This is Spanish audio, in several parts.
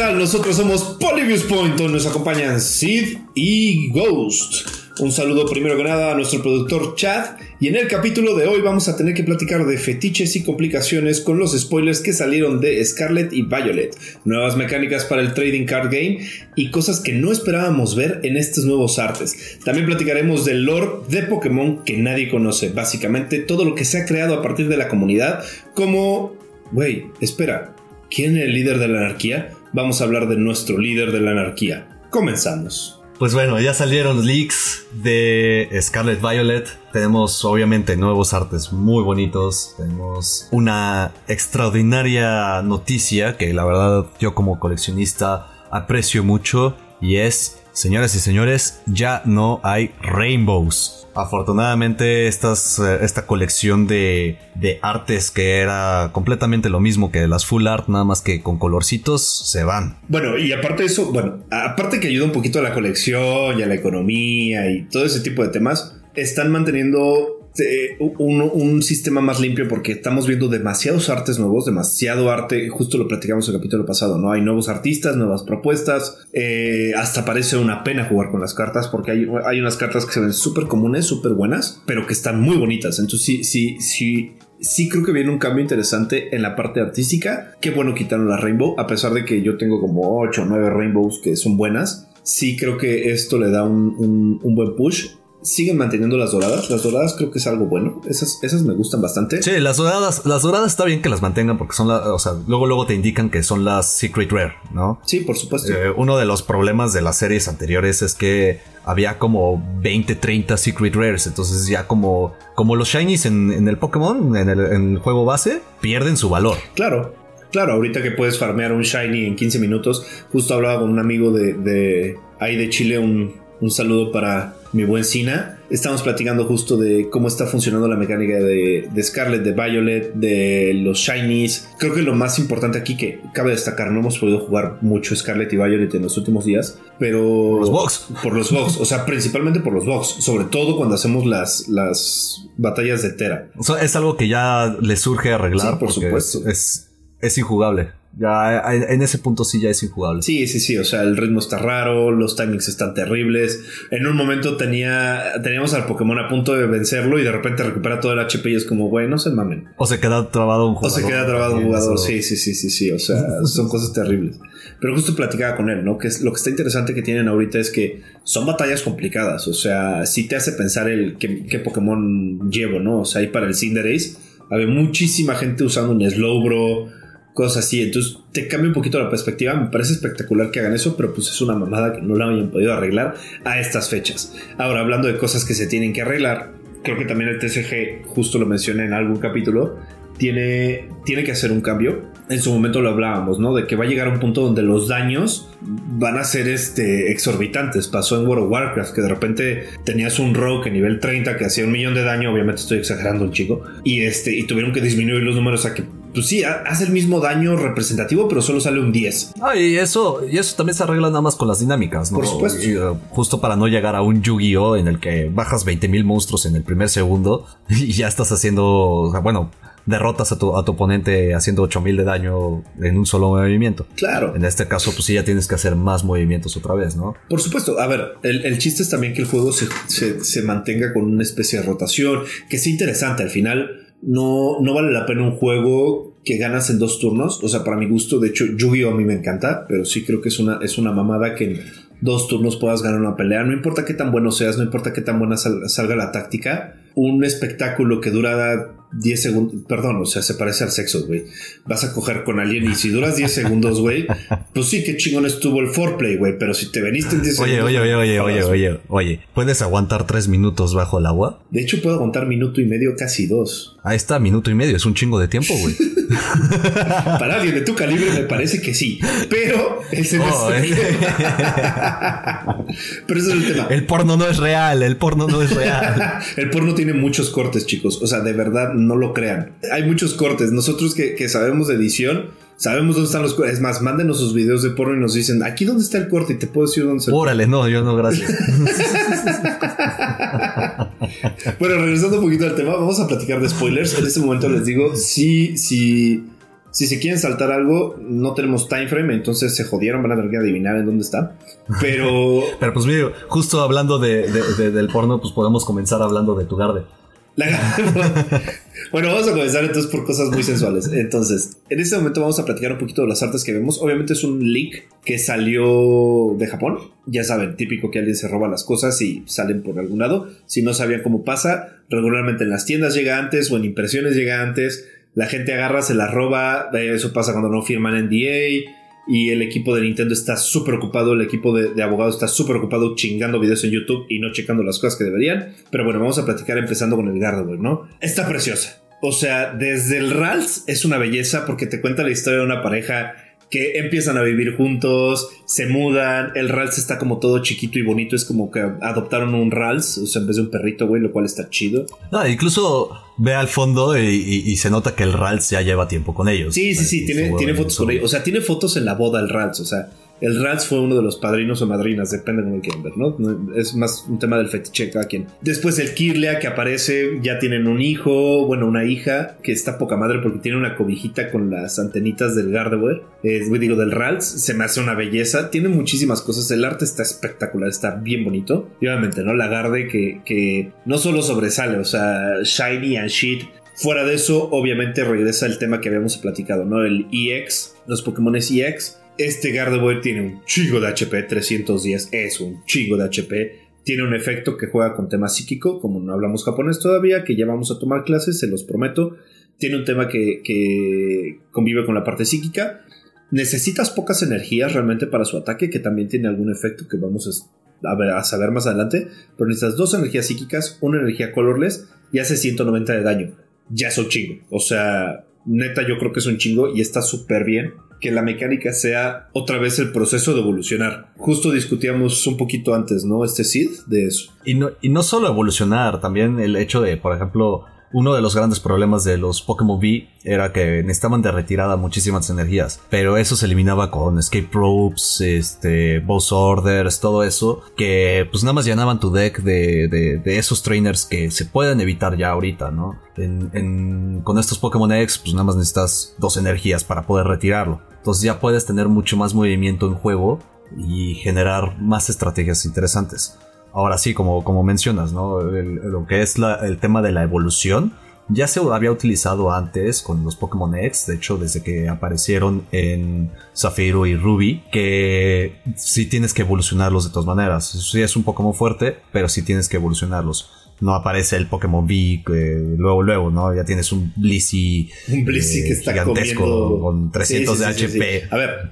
Nosotros somos Polybius Point, nos acompañan Sid y Ghost. Un saludo primero que nada a nuestro productor Chad. Y en el capítulo de hoy vamos a tener que platicar de fetiches y complicaciones con los spoilers que salieron de Scarlet y Violet, nuevas mecánicas para el trading card game y cosas que no esperábamos ver en estos nuevos artes. También platicaremos del lore de Pokémon que nadie conoce, básicamente todo lo que se ha creado a partir de la comunidad, como... Wey, espera, ¿quién es el líder de la anarquía? Vamos a hablar de nuestro líder de la anarquía. Comenzamos. Pues bueno, ya salieron leaks de Scarlet Violet. Tenemos obviamente nuevos artes muy bonitos. Tenemos una extraordinaria noticia que la verdad yo como coleccionista aprecio mucho. Y es, señoras y señores, ya no hay rainbows. Afortunadamente eh, esta colección de, de, artes que era completamente lo mismo que las full art, nada más que con colorcitos, se van. Bueno, y aparte de eso, bueno, aparte que ayuda un poquito a la colección y a la economía y todo ese tipo de temas, están manteniendo este, un, sistema más limpio porque estamos viendo demasiados artes nuevos, demasiado arte, justo lo platicamos el capítulo pasado, ¿no? Hay nuevos artistas, nuevas propuestas, eh, hasta parece una pena jugar con las cartas porque hay, hay unas cartas que se ven súper comunes, súper buenas, pero que están muy bonitas, entonces sí, sí, sí. Sí creo que viene un cambio interesante en la parte artística. Qué bueno quitaron la Rainbow, a pesar de que yo tengo como 8 o 9 Rainbows que son buenas. Sí creo que esto le da un, un buen push siguen manteniendo las doradas. Las doradas creo que es algo bueno. Esas, esas me gustan bastante. Sí, las doradas, las doradas está bien que las mantengan porque son las, o sea, luego luego te indican que son las Secret Rare, ¿no? Sí, por supuesto. Eh, uno de los problemas de las series anteriores es que había como 20, 30 Secret Rares. Entonces ya como, como los Shinies en, el Pokémon, en el, en el juego base, pierden su valor. Claro. Claro, ahorita que puedes farmear un Shiny en 15 minutos, justo hablaba con un amigo de, de ahí de Chile, un, un saludo para mi buen Sina. Estamos platicando justo de cómo está funcionando la mecánica de, Scarlet, de Violet, de los Shinies. Creo que lo más importante aquí que cabe destacar, no hemos podido jugar mucho Scarlet y Violet en los últimos días, pero... Por los box. Por los box, o sea, principalmente por los box, sobre todo cuando hacemos las, las batallas de Tera. O sea, es algo que ya le surge arreglar. por supuesto. Es, es injugable. Ya en ese punto sí ya es injugable. Sí, sí, sí. O sea, el ritmo está raro, los timings están terribles. En un momento tenía, teníamos al Pokémon a punto de vencerlo y de repente recupera todo el HP y es como, güey, no se mamen. O se queda trabado un jugador. O se queda trabado un jugador. Sí, sí, sí, sí, sí. O sea, son cosas terribles. Pero justo platicaba con él, ¿no? Que lo que está interesante que tienen ahorita es que son batallas complicadas. O sea, sí te hace pensar el qué, Pokémon llevo, ¿no? O sea, ahí para el Cinderace había muchísima gente usando un Slowbro cosas así. Entonces te cambia un poquito la perspectiva. Me parece espectacular que hagan eso, pero pues es una mamada que no la hayan podido arreglar a estas fechas. Ahora, hablando de cosas que se tienen que arreglar, creo que también el TCG, justo lo mencioné en algún capítulo, tiene, tiene que hacer un cambio. En su momento lo hablábamos, ¿no? De que va a llegar a un punto donde los daños van a ser este, exorbitantes. Pasó en World of Warcraft, que de repente tenías un rogue nivel 30 que hacía un millón de daño, obviamente estoy exagerando un chico, y, este, y tuvieron que disminuir los números a que pues sí, hace el mismo daño representativo, pero solo sale un 10. Ah, y eso, y eso también se arregla nada más con las dinámicas, ¿no? Por supuesto. Uh, justo para no llegar a un Yu-Gi-Oh! en el que bajas 20.000 monstruos en el primer segundo y ya estás haciendo, bueno, derrotas a tu, a tu oponente haciendo 8000 de daño en un solo movimiento. Claro. En este caso, pues sí, ya tienes que hacer más movimientos otra vez, ¿no? Por supuesto. A ver, el, chiste es también que el juego se, se, se, mantenga con una especie de rotación, que sea interesante. Al final, no, no vale la pena un juego que ganas en dos turnos. O sea, para mi gusto, de hecho, Yu-Gi-Oh! a mí me encanta, pero sí creo que es una, es una mamada que en dos turnos puedas ganar una pelea. No importa qué tan bueno seas, no importa qué tan buena salga la táctica. Un espectáculo que dura 10 segundos, perdón, o sea, se parece al sexo, güey. Vas a coger con alguien y si duras 10 segundos, güey, pues sí, qué chingón estuvo el foreplay, güey, pero si te veniste en 10 segundos. Oye, oye, oye, oye, oye, oye, ¿puedes aguantar 3 minutos bajo el agua? De hecho, puedo aguantar minuto y medio, casi dos. Ahí está, minuto y medio, es un chingo de tiempo, güey. Para alguien de tu calibre me parece que sí, pero ese no oh, es eh. Pero ese es el tema. El porno no es real, el porno no es real. el porno tiene muchos cortes, chicos, o sea, de verdad no lo crean. Hay muchos cortes. Nosotros que, sabemos de edición, sabemos dónde están los cortes. Es más, mándenos sus videos de porno y nos dicen, aquí dónde está el corte y te puedo decir dónde está. Órale, no, yo no, gracias. bueno, regresando un poquito al tema, vamos a platicar de spoilers. En este momento les digo, sí, sí si se quieren saltar algo, no tenemos time frame, entonces se jodieron, van a tener que adivinar en dónde está. Pero. Pero pues, mire, justo hablando de, del porno, pues podemos comenzar hablando de tu garde. bueno, vamos a comenzar entonces por cosas muy sensuales. Entonces, en este momento vamos a platicar un poquito de las artes que vemos. Obviamente es un leak que salió de Japón. Ya saben, típico que alguien se roba las cosas y salen por algún lado. Si no sabían cómo pasa, regularmente en las tiendas llega antes o en impresiones llega antes la gente agarra, se la roba, eso pasa cuando no firman NDA y el equipo de Nintendo está súper ocupado, el equipo de, abogados está súper ocupado chingando videos en YouTube y no checando las cosas que deberían. Pero bueno, vamos a platicar empezando con el Gardevoir, ¿no? Está preciosa. O sea, desde el Rals es una belleza porque te cuenta la historia de una pareja que empiezan a vivir juntos, se mudan, el Rals está como todo chiquito y bonito, es como que adoptaron un Rals, o sea, en vez de un perrito, güey, lo cual está chido. No, incluso ve al fondo y, se nota que el Rals ya lleva tiempo con ellos. Sí, sí, sí, tiene, tiene fotos con ellos, o sea, tiene fotos en la boda el Rals, o sea, el Rals fue uno de los padrinos o madrinas, depende de cómo quieran ver, ¿no? Es más un tema del fetiche cada quien. Después el Kirlea que aparece, ya tienen un hijo, bueno, una hija que está poca madre porque tiene una cobijita con las antenitas del Gardevoir, es, digo, del Rals, se me hace una belleza, tiene muchísimas cosas, el arte está espectacular, está bien bonito. Y obviamente, ¿no? La Garde que, que no solo sobresale, o sea, shiny and shit, Fuera de eso, obviamente regresa el tema que habíamos platicado, ¿no? El EX, los Pokémon EX, este Gardevoir tiene un chingo de HP, 310 es un chingo de HP. Tiene un efecto que juega con tema psíquico, como no hablamos japonés todavía, que ya vamos a tomar clases, se los prometo. Tiene un tema que, convive con la parte psíquica. Necesitas pocas energías realmente para su ataque, que también tiene algún efecto que vamos a, a saber más adelante. Pero necesitas dos energías psíquicas, una energía colorless y hace 190 de daño. Ya es un chingo. O sea, neta yo creo que es un chingo y está súper bien que la mecánica sea otra vez el proceso de evolucionar. Justo discutíamos un poquito antes, ¿no? Este Sid de eso. Y no, y no solo evolucionar, también el hecho de, por ejemplo, uno de los grandes problemas de los Pokémon V era que necesitaban de retirada muchísimas energías, pero eso se eliminaba con escape ropes, este, boss orders, todo eso, que pues nada más llenaban tu deck de, de, esos trainers que se pueden evitar ya ahorita, ¿no? con estos Pokémon X, pues nada más necesitas dos energías para poder retirarlo. Entonces ya puedes tener mucho más movimiento en juego y generar más estrategias interesantes. Ahora sí, como, como mencionas, ¿no? lo que es el tema de la evolución ya se había utilizado antes con los Pokémon X, de hecho desde que aparecieron en Zafiro y Ruby, que sí tienes que evolucionarlos de todas maneras. Sí es un Pokémon fuerte, pero sí tienes que evolucionarlos no aparece el Pokémon V luego, luego, ¿no? Ya tienes un Blissey. Un Blissey que está gigantesco con 300 de HP. A ver,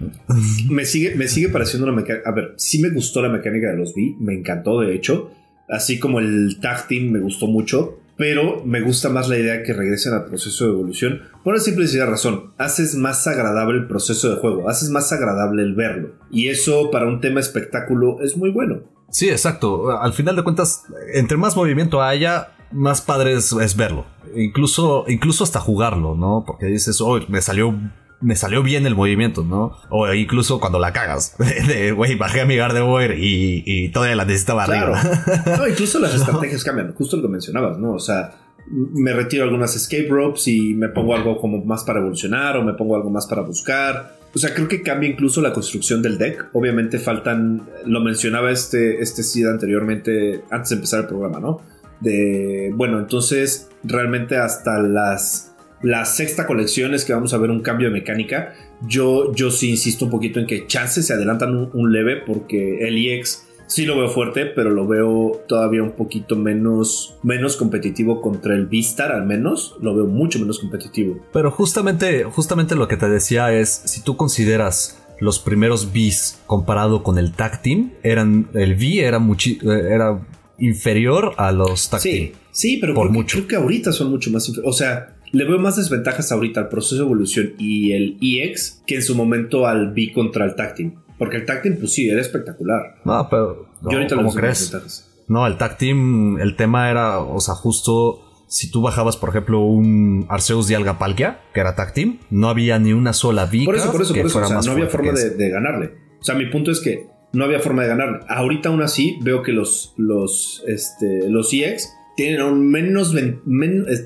me sigue, me sigue pareciendo una mecánica. A ver, sí me gustó la mecánica de los V, me encantó, de hecho. Así como el Tag Team me gustó mucho. Pero me gusta más la idea que regresen al proceso de evolución. Por una simple y razón, haces más agradable el proceso de juego, haces más agradable el verlo. Y eso para un tema espectáculo es muy bueno. Sí, exacto. Al final de cuentas, entre más movimiento haya, más padre es, verlo. Incluso, incluso hasta jugarlo, ¿no? Porque dices, oh, me salió me salió bien el movimiento, ¿no? O incluso cuando la cagas. De, güey, bajé a mi Gardevoir y, y todavía la necesitaba arriba. No, incluso las estrategias cambian. Justo lo que mencionabas, ¿no? O sea, me retiro algunas escape ropes y me pongo algo como más para evolucionar o me pongo algo más para buscar. O sea, creo que cambia incluso la construcción del deck. Obviamente faltan, lo mencionaba este, este SID anteriormente, antes de empezar el programa, ¿no? De, bueno, entonces realmente hasta las, las sexta colección es que vamos a ver un cambio de mecánica. Yo, yo sí insisto un poquito en que chances se adelantan un, un leve porque el EX sí lo veo fuerte, pero lo veo todavía un poquito menos, menos competitivo contra el Vistar, al menos. Lo veo mucho menos competitivo. Pero justamente, justamente lo que te decía es, si tú consideras los primeros Vs comparado con el Tag Team, eran, el V era, era inferior a los Tag sí, Team. Sí, pero por mucho. creo que ahorita son mucho más O sea, le veo más desventajas ahorita al proceso de evolución y el EX que en su momento al V contra el Tag Team. Porque el tag team, pues sí, era espectacular. No, pero. Yo ahorita ¿Cómo crees? No, el tag team, el tema era, o sea, justo si tú bajabas, por ejemplo, un Arceus de Algapalkia, que era tag team, no había ni una sola Vika Por eso, por eso, por eso. O sea, no había forma de, ganarle. O sea, mi punto es que no había forma de ganarle. Ahorita aún así veo que los, los, este, los EX tienen aún menos,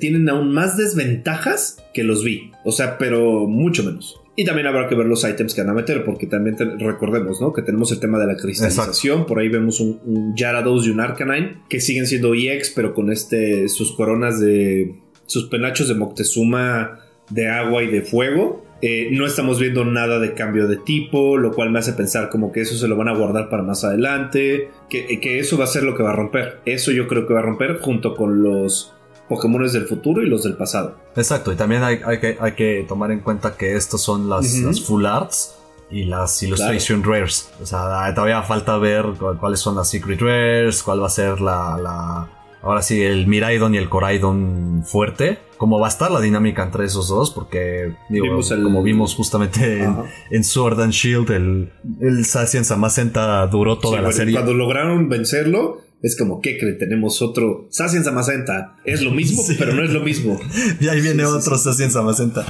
tienen aún más desventajas que los vi. O sea, pero mucho menos. Y también habrá que ver los ítems que van a meter, porque también recordemos, ¿no? Que tenemos el tema de la cristalización. Por ahí vemos un, un Yarados y un Arcanine, que siguen siendo EX, pero con este sus coronas de. sus penachos de Moctezuma de agua y de fuego. Eh, no estamos viendo nada de cambio de tipo, lo cual me hace pensar como que eso se lo van a guardar para más adelante, que, que eso va a ser lo que va a romper. Eso yo creo que va a romper junto con los Pokémon del futuro y los del pasado. Exacto, y también hay, que, hay que, tomar en cuenta que estos son las, full arts y las illustration rares. O sea, todavía falta ver cuáles son las secret rares, cuál va a ser la ahora sí, el Miraidon y el Coraidon fuerte. ¿Cómo va a estar la dinámica entre esos dos? Porque, digo, como vimos justamente en, Sword and Shield, el, el Sacian Samacenta duró toda la serie. Cuando lograron vencerlo, es como, ¿qué creen? Tenemos otro Sacian Samacenta. Es lo mismo, pero no es lo mismo. y ahí viene otro Sacian Samacenta.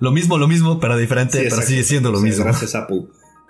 Lo mismo, lo mismo, pero diferente, pero sigue siendo lo mismo. Gracias, Apple.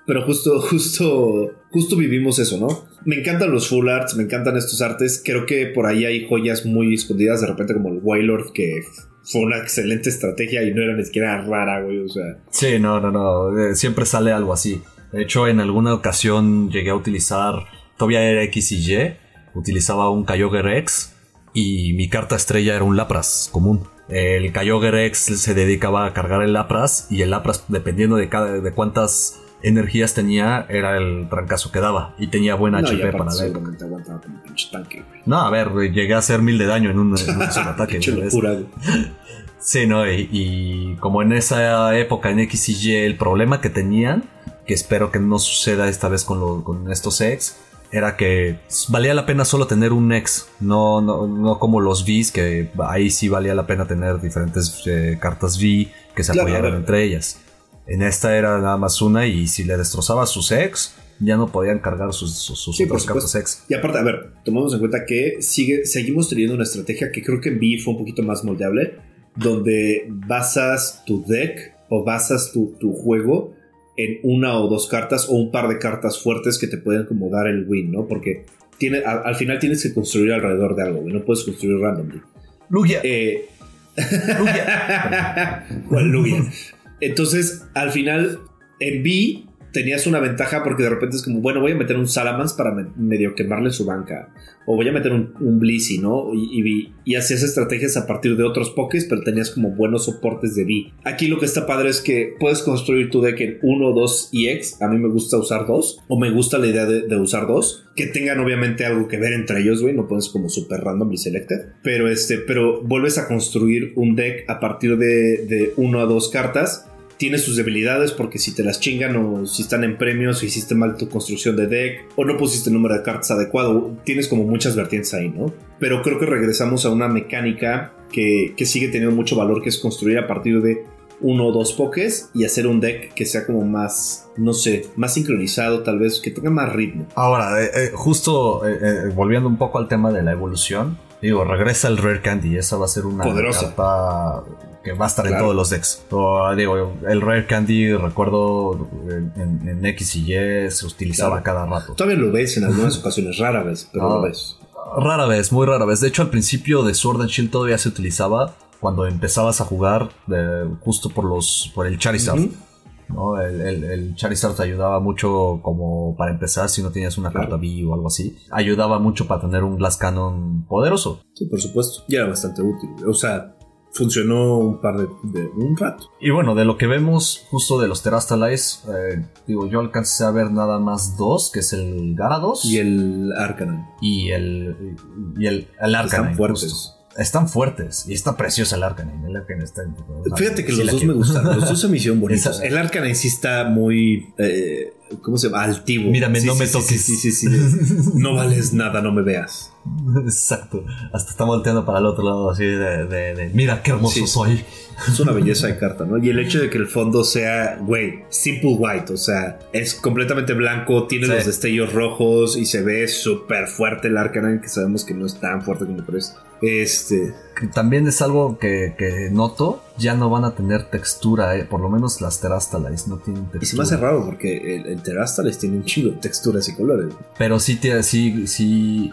Pero justo, justo, justo vivimos eso, ¿no? Me encantan los full arts, me encantan estos artes. Creo que por ahí hay joyas muy escondidas, de repente como el Wailord, que fue una excelente estrategia y no era ni siquiera rara, güey, o sea. Sí, no, no, no, eh, siempre sale algo así. De hecho, en alguna ocasión llegué a utilizar, todavía era X y Y, utilizaba un Kyogre X y mi carta estrella era un Lapras común. El Kyogre X se dedicaba a cargar el Lapras y el Lapras, dependiendo de, cada, de cuántas energías tenía era el trancazo que daba. Y tenía buen HP para ver. No, a ver, llegué a hacer mil de daño en un, solo ataque. sí, no, y, como en esa época en X y Y el problema que tenían, que espero que no suceda esta vez con, con estos X, era que valía la pena solo tener un X, no, no, como los Vs, que ahí sí valía la pena tener diferentes eh, cartas V que se apoyaran entre ellas. En esta era nada más una y si le destrozaba sus ex, ya no podían cargar sus, sus, cartas ex. Y aparte, a ver, tomamos en cuenta que sigue, seguimos teniendo una estrategia que creo que en B fue un poquito más moldeable, donde basas tu deck o basas tu, juego en una o dos cartas o un par de cartas fuertes que te pueden como dar el win, ¿no? Porque tiene, al, final tienes que construir alrededor de algo, y no puedes construir randomly. Lugia. Eh, Lugia. ¿Cuál Lugia? Entonces, al final, en B tenías una ventaja porque de repente es como, bueno, voy a meter un Salamans para medio quemarle su banca. O voy a meter un, Blissey, ¿no? Y, y, hacías estrategias a partir de otros pokés, pero tenías como buenos soportes de B. Aquí lo que está padre es que puedes construir tu deck en 1, 2 y X. A mí me gusta usar 2. O me gusta la idea de, usar 2. Que tengan obviamente algo que ver entre ellos, güey. No pones como super random y selected. Pero este, pero vuelves a construir un deck a partir de 1 a 2 cartas tiene sus debilidades porque si te las chingan o si están en premios o hiciste mal tu construcción de deck o no pusiste el número de cartas adecuado, tienes como muchas vertientes ahí, ¿no? Pero creo que regresamos a una mecánica que, sigue teniendo mucho valor, que es construir a partir de uno o dos pokés y hacer un deck que sea como más, no sé, más sincronizado, tal vez, que tenga más ritmo. Ahora, eh, eh, justo eh, volviendo un poco al tema de la evolución, digo, regresa el Rare Candy, esa va a ser una Poderosa que va a estar en todos los decks. digo, el Rare Candy, recuerdo en, X y Y se utilizaba cada rato. Todavía lo ves en algunas ocasiones, rara vez, pero lo ah, ves. Rara vez, muy rara vez. De hecho, al principio de Sword and Shield todavía se utilizaba cuando empezabas a jugar justo por los por el Charizard. ¿No? El, Charizard te ayudaba mucho como para empezar si no tenías una carta B o algo así. Ayudaba mucho para tener un Glass Cannon poderoso. Sí, por supuesto. Y era bastante útil. O sea, funcionó un par de, un rato. Y bueno, de lo que vemos justo de los Terastalize, eh, digo, yo alcancé a ver nada más dos, que es el Garados. Y el Arcanine. Y el, y el, el Arcanine. Están fuertes. Están fuertes y está preciosa el Arcanine. El Arcanine está Fíjate que los dos me gustan. Los dos se me hicieron bonitos. el Arcanine sí está muy. Eh, ¿Cómo se llama? Altivo. Mírame, no me toques. Sí, sí, sí, no vales nada, no me veas. Exacto. Hasta está volteando para el otro lado así de, mira qué hermoso soy. Es una belleza de carta, ¿no? Y el hecho de que el fondo sea, güey, simple white, o sea, es completamente blanco, tiene los destellos rojos y se ve súper fuerte el Arcanine, que sabemos que no es tan fuerte como parece. Este. También es algo que, noto, ya no van a tener textura, eh, por lo menos las Terastalize no tienen textura. Y se me hace raro porque el, el Terastalize tiene un chido texturas y colores. Pero sí, sí, sí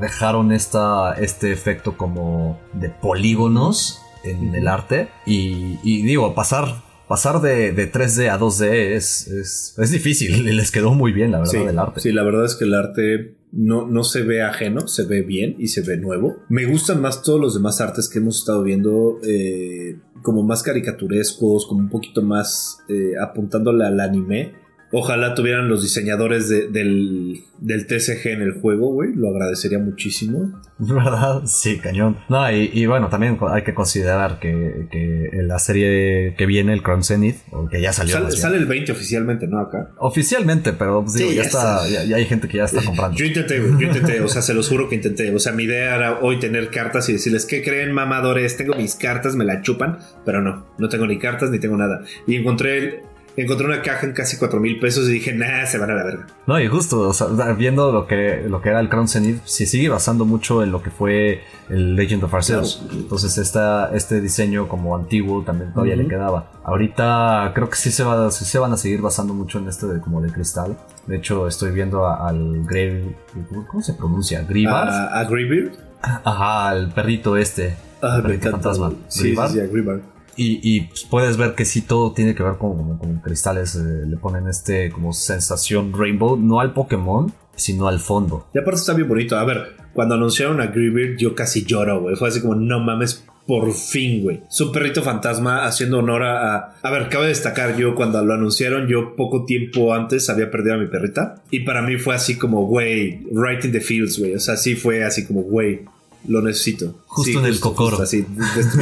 dejaron esta, este efecto como de polígonos en el arte. Y, y digo, pasar pasar de, 3D a 2D es, es, difícil y les quedó muy bien, la verdad, el arte. Sí, la verdad es que el arte no, no se ve ajeno, se ve bien y se ve nuevo. Me gustan más todos los demás artes que hemos estado viendo, eh, como más caricaturescos, como un poquito más eh, apuntándole al anime. Ojalá tuvieran los diseñadores del, del TCG en el juego, güey. Lo agradecería muchísimo. ¿Verdad? Sí, cañón. No, y, bueno, también hay que considerar que, que, la serie que viene, el Crown Zenith, o que ya salió. Sale, el 20 oficialmente, ¿no? Acá. Oficialmente, pero pues, digo, ya, está, ya, hay gente que ya está comprando. Yo intenté, güey. Yo intenté, o sea, se los juro que intenté. O sea, mi idea era hoy tener cartas y decirles, ¿qué creen, mamadores? Tengo mis cartas, me la chupan, pero no, no tengo ni cartas ni tengo nada. Y encontré el encontré una caja en casi 4 mil pesos y dije, nah, se van a la verga. No, y justo, o sea, viendo lo que, lo que era el Crown Zenith, se sigue basando mucho en lo que fue el Legend of Arceus. Entonces, esta, este diseño como antiguo también todavía le quedaba. Ahorita creo que sí se, va, se van a seguir basando mucho en este de, como de cristal. De hecho, estoy viendo al Grave. ¿Cómo se pronuncia? ¿Gribar? ¿A, a Ajá, al perrito este. Ah, el perrito fantasma. Sí, sí, sí, a y, pues, puedes ver que sí todo tiene que ver con, cristales. Eh, le ponen este como sensación rainbow, no al Pokémon, sino al fondo. Y aparte está bien bonito. A ver, cuando anunciaron a Greebird yo casi lloro, güey. Fue así como, no mames, por fin, güey. Su perrito fantasma haciendo honor a, a... ver, cabe destacar, yo cuando lo anunciaron, yo poco tiempo antes había perdido a mi perrita. Y para mí fue así como, güey, right in the fields, güey. O sea, sí fue así como, güey, lo necesito. Justo en el cocoro. así,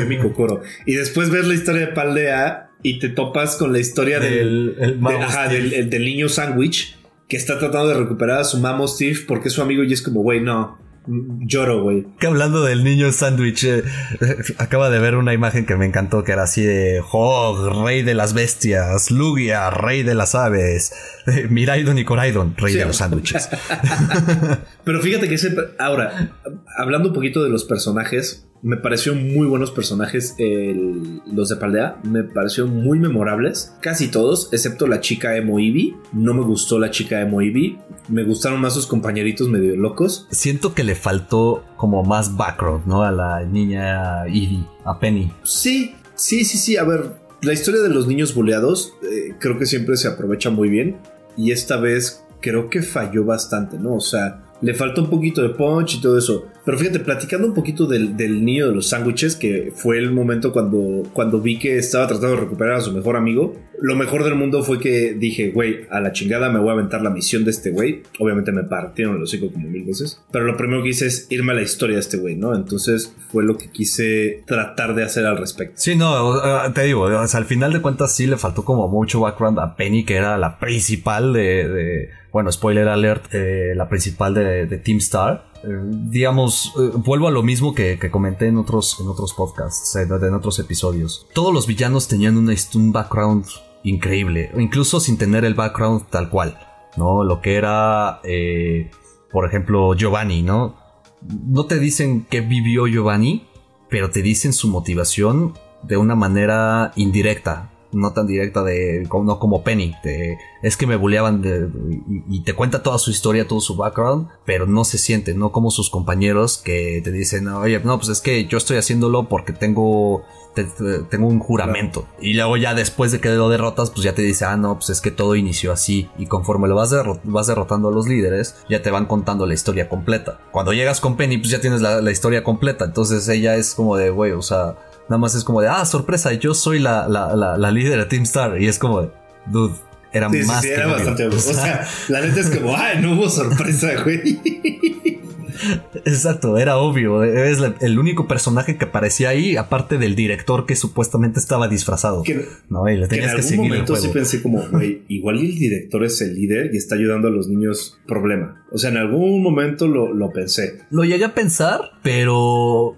mi cocoro. Y después ves la historia de Paldea y te topas con la historia del, del, del, niño sándwich que está tratando de recuperar a su mamo Steve porque es su amigo y es como, güey, no, lloro, güey. Que hablando del niño sándwich, eh, acaba de ver una imagen que me encantó, que era así de Hog, rey de las bestias, Lugia, rey de las aves, Miraidon y Coraidon, rey de los sándwiches. Pero fíjate que ese, ahora, hablando un poquito de los personajes, me pareció muy buenos personajes los de Paldea. Me pareció muy memorables. Casi todos, excepto la chica Emo Eevee. No me gustó la chica Emo Eevee. Me gustaron más sus compañeritos medio locos. Siento que le faltó como más background, ¿no? A la niña Eevee, a Penny. Sí, sí, sí, sí. A ver, la historia de los niños boleados eh, creo que siempre se aprovecha muy bien. Y esta vez creo que falló bastante, ¿no? O sea le falta un poquito de punch y todo eso. Pero fíjate, platicando un poquito del, niño de los sándwiches, que fue el momento cuando, cuando vi que estaba tratando de recuperar a su mejor amigo, lo mejor del mundo fue que dije, güey, a la chingada me voy a aventar la misión de este güey. Obviamente me partieron el hocico como mil veces. Pero lo primero que hice es irme a la historia de este güey, ¿no? Entonces fue lo que quise tratar de hacer al respecto. Sí, no, te digo, al final de cuentas sí le faltó como mucho background a Penny, que era la principal de bueno, spoiler alert, eh, la principal de, Team Star. Eh, digamos, eh, vuelvo a lo mismo que, comenté en otros, en otros podcasts, en otros episodios. Todos los villanos tenían un background increíble, incluso sin tener el background tal cual, ¿no? Lo que era, por ejemplo, Giovanni, ¿no? No te dicen qué vivió Giovanni, pero te dicen su motivación de una manera indirecta no tan directa de no como Penny es que me bulleaban y, te cuenta toda su historia todo su background pero no se siente no como sus compañeros que te dicen oye no pues es que yo estoy haciéndolo porque tengo tengo un juramento y luego ya después de que lo derrotas pues ya te dice ah no pues es que todo inició así y conforme lo vas, vas derrotando a los líderes ya te van contando la historia completa. Cuando llegas con Penny pues ya tienes la, la historia completa. Entonces ella es como de güey o sea Nada más es como de, ah, sorpresa, yo soy la, la, la, líder de Team Star. Y es como de, dude, era más sí, era bastante O sea, la neta es como, ay, no hubo sorpresa, güey. Exacto, era obvio. Es el único personaje que aparecía ahí, aparte del director que supuestamente estaba disfrazado. no, y le tenías que, en algún momento sí pensé como, güey, igual el director es el líder y está ayudando a los niños. Problema. O sea, en algún momento lo, lo pensé. Lo llegué a pensar, pero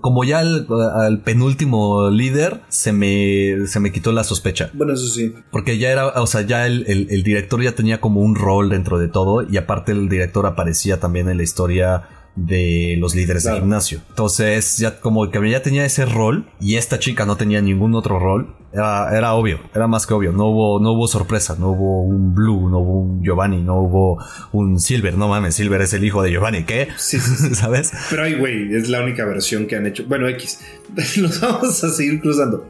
como ya al, penúltimo líder se me, se me quitó la sospecha. Bueno, eso sí. Porque ya era, o sea, ya el, director ya tenía como un rol dentro de todo y aparte el director aparecía también en la historia de los líderes de gimnasio. Entonces, ya como que ya tenía ese rol y esta chica no tenía ningún otro rol, era, era obvio, era más que obvio. No hubo, no hubo sorpresa, no hubo un Blue, no hubo un Giovanni, no hubo un Silver. No mames, Silver es el hijo de Giovanni, ¿qué? Sí, ¿sabes? Pero ay, güey, es la única versión que han hecho. Bueno, X, nos vamos a seguir cruzando.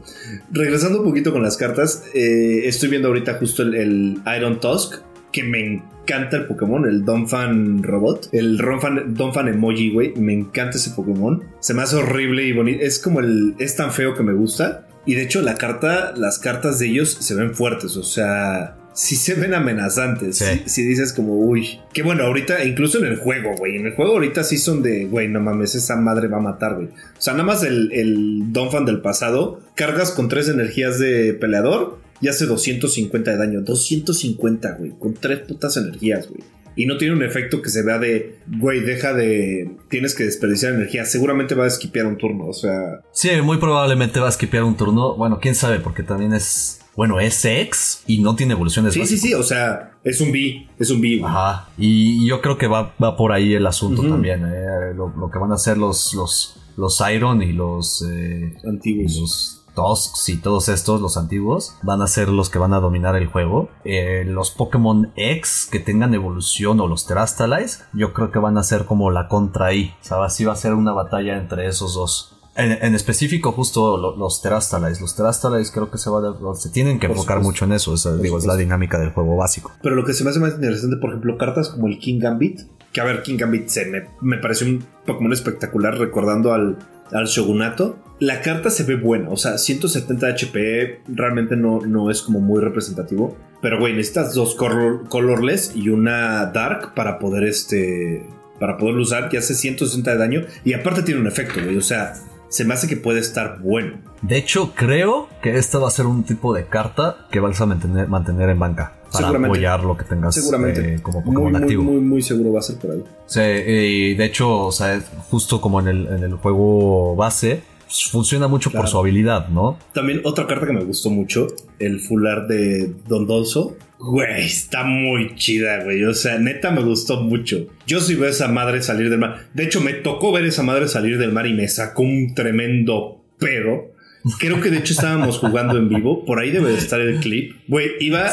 Regresando un poquito con las cartas, eh, estoy viendo ahorita justo el, el Iron Tusk, que me encanta el Pokémon, el Donphan Robot, el Donphan, Donphan Emoji, güey. Me encanta ese Pokémon. Se me hace horrible y bonito. Es como el. Es tan feo que me gusta. Y de hecho, la carta, las cartas de ellos se ven fuertes. O sea, sí se ven amenazantes. Si dices como, uy. Que bueno, ahorita, incluso en el juego, güey. En el juego ahorita sí son de, güey, no mames, esa madre va a matar, güey. O sea, nada más el, el Donphan del pasado, cargas con tres energías de peleador y hace 250 de daño. 250, güey. Con tres putas energías, güey. Y no tiene un efecto que se vea de, güey, deja de. Tienes que desperdiciar energía. Seguramente va a esquipear un turno, o sea. Sí, muy probablemente va a esquipear un turno. Bueno, quién sabe, porque también es. Bueno, es X y no tiene evoluciones. Sí, sí, sí, o sea, es un B, es un B. Ajá, y yo creo que va, va por ahí el asunto también. Eh. Lo, que van a hacer los, los, los Iron y los. Eh, Antiguos. Tusks y todos estos, los antiguos, van a ser los que van a dominar el juego. Eh, los Pokémon X que tengan evolución o los Terastalize, yo creo que van a ser como la contra ahí. O sea, así va a ser una batalla entre esos dos. En, específico, justo los Terastalize. Los Terastalize creo que se, va se tienen que enfocar mucho en eso. digo, es la dinámica del juego básico. Pero lo que se me hace más interesante, por ejemplo, cartas como el King Gambit. Que a ver, King Gambit se me, me pareció un Pokémon espectacular recordando al, al Shogunato. La carta se ve buena, o sea, 170 HP realmente no, no es como muy representativo. Pero, güey, necesitas dos colorless y una dark para poder este. Para poderlo usar, que hace 160 de daño. Y aparte tiene un efecto, güey. O sea, se me hace que puede estar bueno. De hecho, creo que esta va a ser un tipo de carta que vas a mantener, mantener en banca para apoyar lo que tengas Seguramente. Eh, como Pokémon muy, activo. Muy, muy, muy seguro va a ser por ahí. Sí, y de hecho, o sea, justo como en el, en el juego base, funciona mucho por su habilidad, ¿no? También otra carta que me gustó mucho, el fular de Don Donso. Güey, está muy chida, güey. O sea, neta me gustó mucho. Yo sí veo esa madre salir del mar. De hecho, me tocó ver esa madre salir del mar y me sacó un tremendo pedo. Creo que de hecho estábamos jugando en vivo. Por ahí debe de estar el clip. Güey, iba,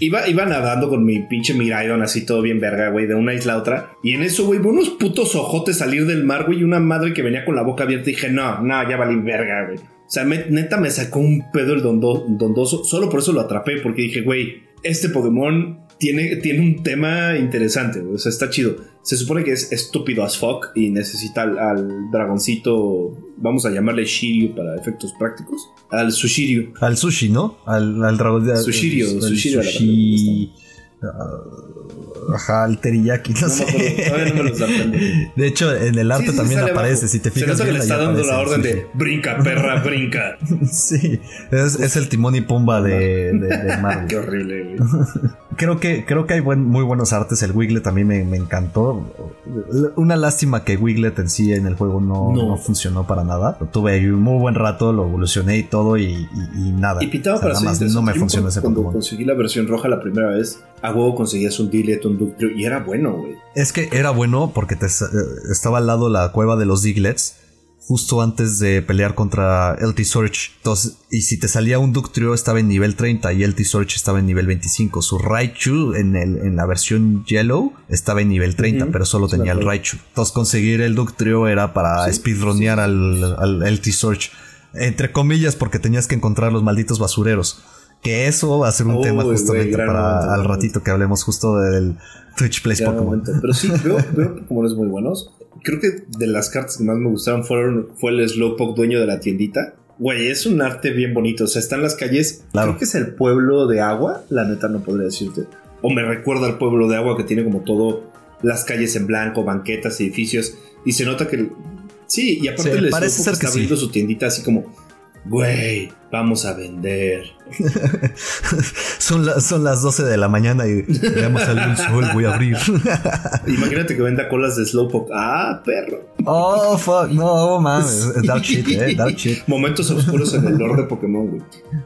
iba, iba nadando con mi pinche Miraidon así todo bien verga, güey, de una isla a otra. Y en eso, güey, unos putos ojotes salir del mar, güey, y una madre que venía con la boca abierta. Y dije, no, no, ya valí verga, güey. O sea, neta me sacó un pedo el dondoso. Solo por eso lo atrapé, porque dije, güey, este Pokémon tiene, tiene un tema interesante, o sea, está chido. Se supone que es estúpido as fuck y necesita al, dragoncito, vamos a llamarle Shiryu para efectos prácticos, al Sushiryu. Al sushi, ¿no? Al, al dragón de... Sushiryu, Sushiryu. Uh, ajá, el teriyaki, no, sé. no me De hecho, en el arte también aparece, si te fijas. Se que le está dando la orden de brinca, perra, brinca. sí, es, el timón y pumba de, de, Qué horrible, creo que, creo que hay muy buenos artes. El Wiglet también me, me, encantó. Una lástima que Wiglet en sí en el juego no, no. funcionó para nada. Lo tuve un muy buen rato, lo evolucioné y todo y, nada. Y pitaba para nada no me funcionó ese Cuando conseguí la versión roja la primera vez, a huevo conseguías un Diglett, un Dugtrio y era bueno, güey. Es que era bueno porque te, estaba al lado la cueva de los Diglets justo antes de pelear contra LT Surge. Entonces, y si te salía un Ductrio estaba en nivel 30 y LT Surge estaba en nivel 25. Su Raichu en, el, en la versión Yellow estaba en nivel 30, pero solo tenía el Raichu. Entonces conseguir el Ductrio era para speedronear al, al LT Surge. Entre comillas, porque tenías que encontrar los malditos basureros. Que eso va a ser un tema justamente para al ratito que hablemos justo del Twitch Plays Pokémon. Pero sí, veo, veo Pokémon muy buenos creo que de las cartas que más me gustaron fueron, fue el Slowpoke dueño de la tiendita. Güey, es un arte bien bonito. O sea, está en las calles. Creo que es el pueblo de agua. La neta no podría decirte. O me recuerda al pueblo de agua que tiene como todo las calles en blanco, banquetas, edificios. Y se nota que. Sí, y aparte el parece ser que está abriendo su tiendita así como. Güey, vamos a vender. son, son las 12 de la mañana y veamos algún sol, voy a abrir. Imagínate que venda colas de Slowpoke. Ah, perro. Oh, fuck, no, mames. Dark shit, eh, dark shit. Momentos oscuros en el lore de Pokémon, güey.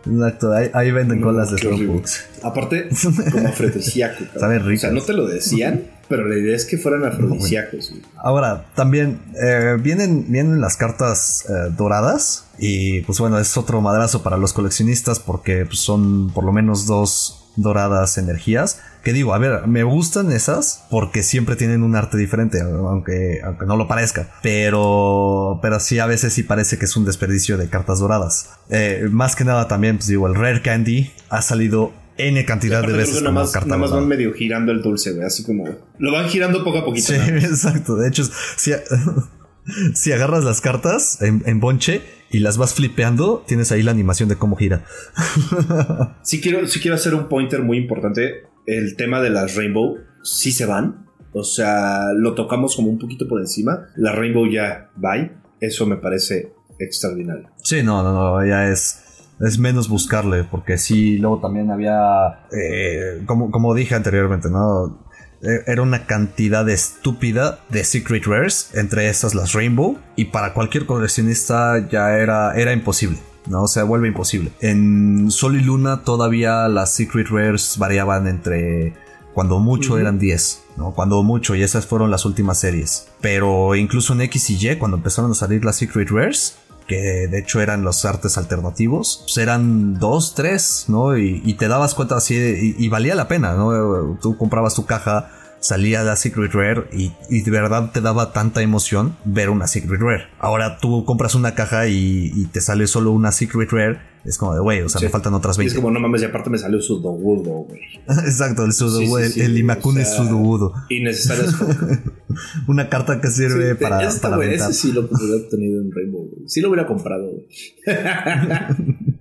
Exacto, ahí, venden colas de Slowpoke. Aparte, como afrodisíaco. Saben rico. O sea, no te lo decían pero la idea es que fueran afrodisíacos. Ahora, también eh, vienen, vienen las cartas eh, doradas y pues bueno, es otro madrazo para los coleccionistas porque pues, son por lo menos dos doradas energías. Que digo, a ver, me gustan esas porque siempre tienen un arte diferente, aunque, aunque no lo parezca. Pero, pero sí, a veces sí parece que es un desperdicio de cartas doradas. Eh, más que nada también, pues digo, el Rare Candy ha salido N cantidad de veces. Nada más, nada más van medio girando el dulce, güey. Así como. Lo van girando poco a poquito. Sí, exacto. De hecho, si, si agarras las cartas en, en bonche y las vas flipeando, tienes ahí la animación de cómo gira. sí, quiero, quiero hacer un pointer muy importante. El tema de las Rainbow, sí se van. O sea, lo tocamos como un poquito por encima. La Rainbow ya va. Eso me parece extraordinario. Sí, no, no, no, ya es. Es menos buscarle, porque sí, luego también había, eh, como, como dije anteriormente, ¿no? Eh, era una cantidad estúpida de Secret Rares, entre estas las Rainbow, y para cualquier coleccionista ya era, era imposible. ¿no? se vuelve imposible. En Sol y Luna todavía las Secret Rares variaban entre cuando mucho eran 10, ¿no? Cuando mucho, y esas fueron las últimas series. Pero incluso en X y Y, cuando empezaron a salir las Secret Rares, que de hecho eran los artes alternativos, pues eran dos, tres, ¿no? Y, te dabas cuenta así, y, valía la pena, ¿no? Tú comprabas tu caja, salía la Secret Rare y, de verdad te daba tanta emoción ver una Secret Rare. Ahora tú compras una caja y, te sale solo una Secret Rare. Es como de, güey, o sea, me faltan otras 20. es como, no mames, y aparte me salió Sudogudo, güey. Exacto, el Sudogudo, el Imakune o Innecesario. Una carta que sirve para, este, para Ese sí lo hubiera obtenido en Rainbow, güey. Sí lo hubiera comprado,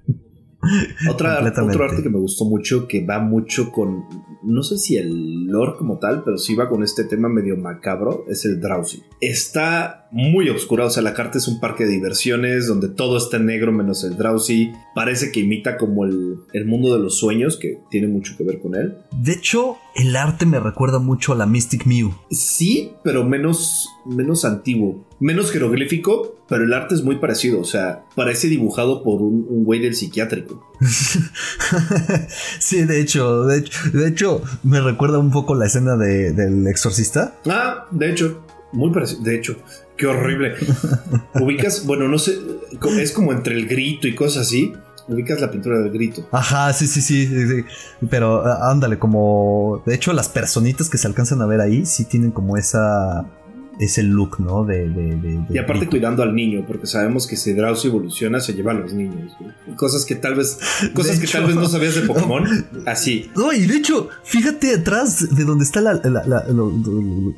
Otra, otro arte que me gustó mucho, que va mucho con, no sé si el lore como tal, pero sí va con este tema medio macabro, es el Drowsy. Está muy oscura, o sea, la carta es un parque de diversiones donde todo está en negro menos el Drowsy. Parece que imita como el, el mundo de los sueños, que tiene mucho que ver con él. De hecho, el arte me recuerda mucho a la Mystic Mew. Sí, pero menos, menos antiguo. Menos jeroglífico, pero el arte es muy parecido. O sea, parece dibujado por un, güey del psiquiátrico. sí, de hecho, de hecho, me recuerda un poco la escena del exorcista. Ah, de hecho, muy parecido. De hecho, qué horrible. Ubicas, bueno, no sé, es como entre el grito y cosas así ubicas la pintura del grito. Ajá, sí, sí, sí, sí, Pero ándale, como. De hecho, las personitas que se alcanzan a ver ahí sí tienen como esa. Ese look, ¿no? De, de, y aparte cuidando al niño, porque sabemos que si Drauso evoluciona, se lleva a los niños. Cosas que tal vez. Cosas que tal vez no sabías de Pokémon. así. No, y de hecho, fíjate atrás de donde está la,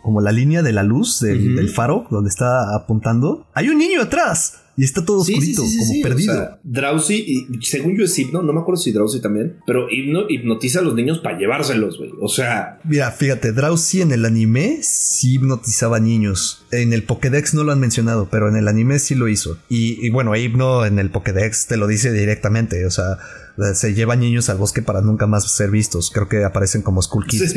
como la línea de la luz del faro, donde está apuntando. Hay un niño atrás. Y está todo oscurito, como perdido. O Drowsy, y según yo es hipno, no me acuerdo si Drowsy también, pero hipnotiza a los niños para llevárselos, güey. O sea. Mira, fíjate, Drowsy en el anime sí hipnotizaba niños. En el Pokédex no lo han mencionado, pero en el anime sí lo hizo. Y, y bueno, Hipno en el Pokédex te lo dice directamente. O sea, se lleva niños al bosque para nunca más ser vistos. Creo que aparecen como School Kids.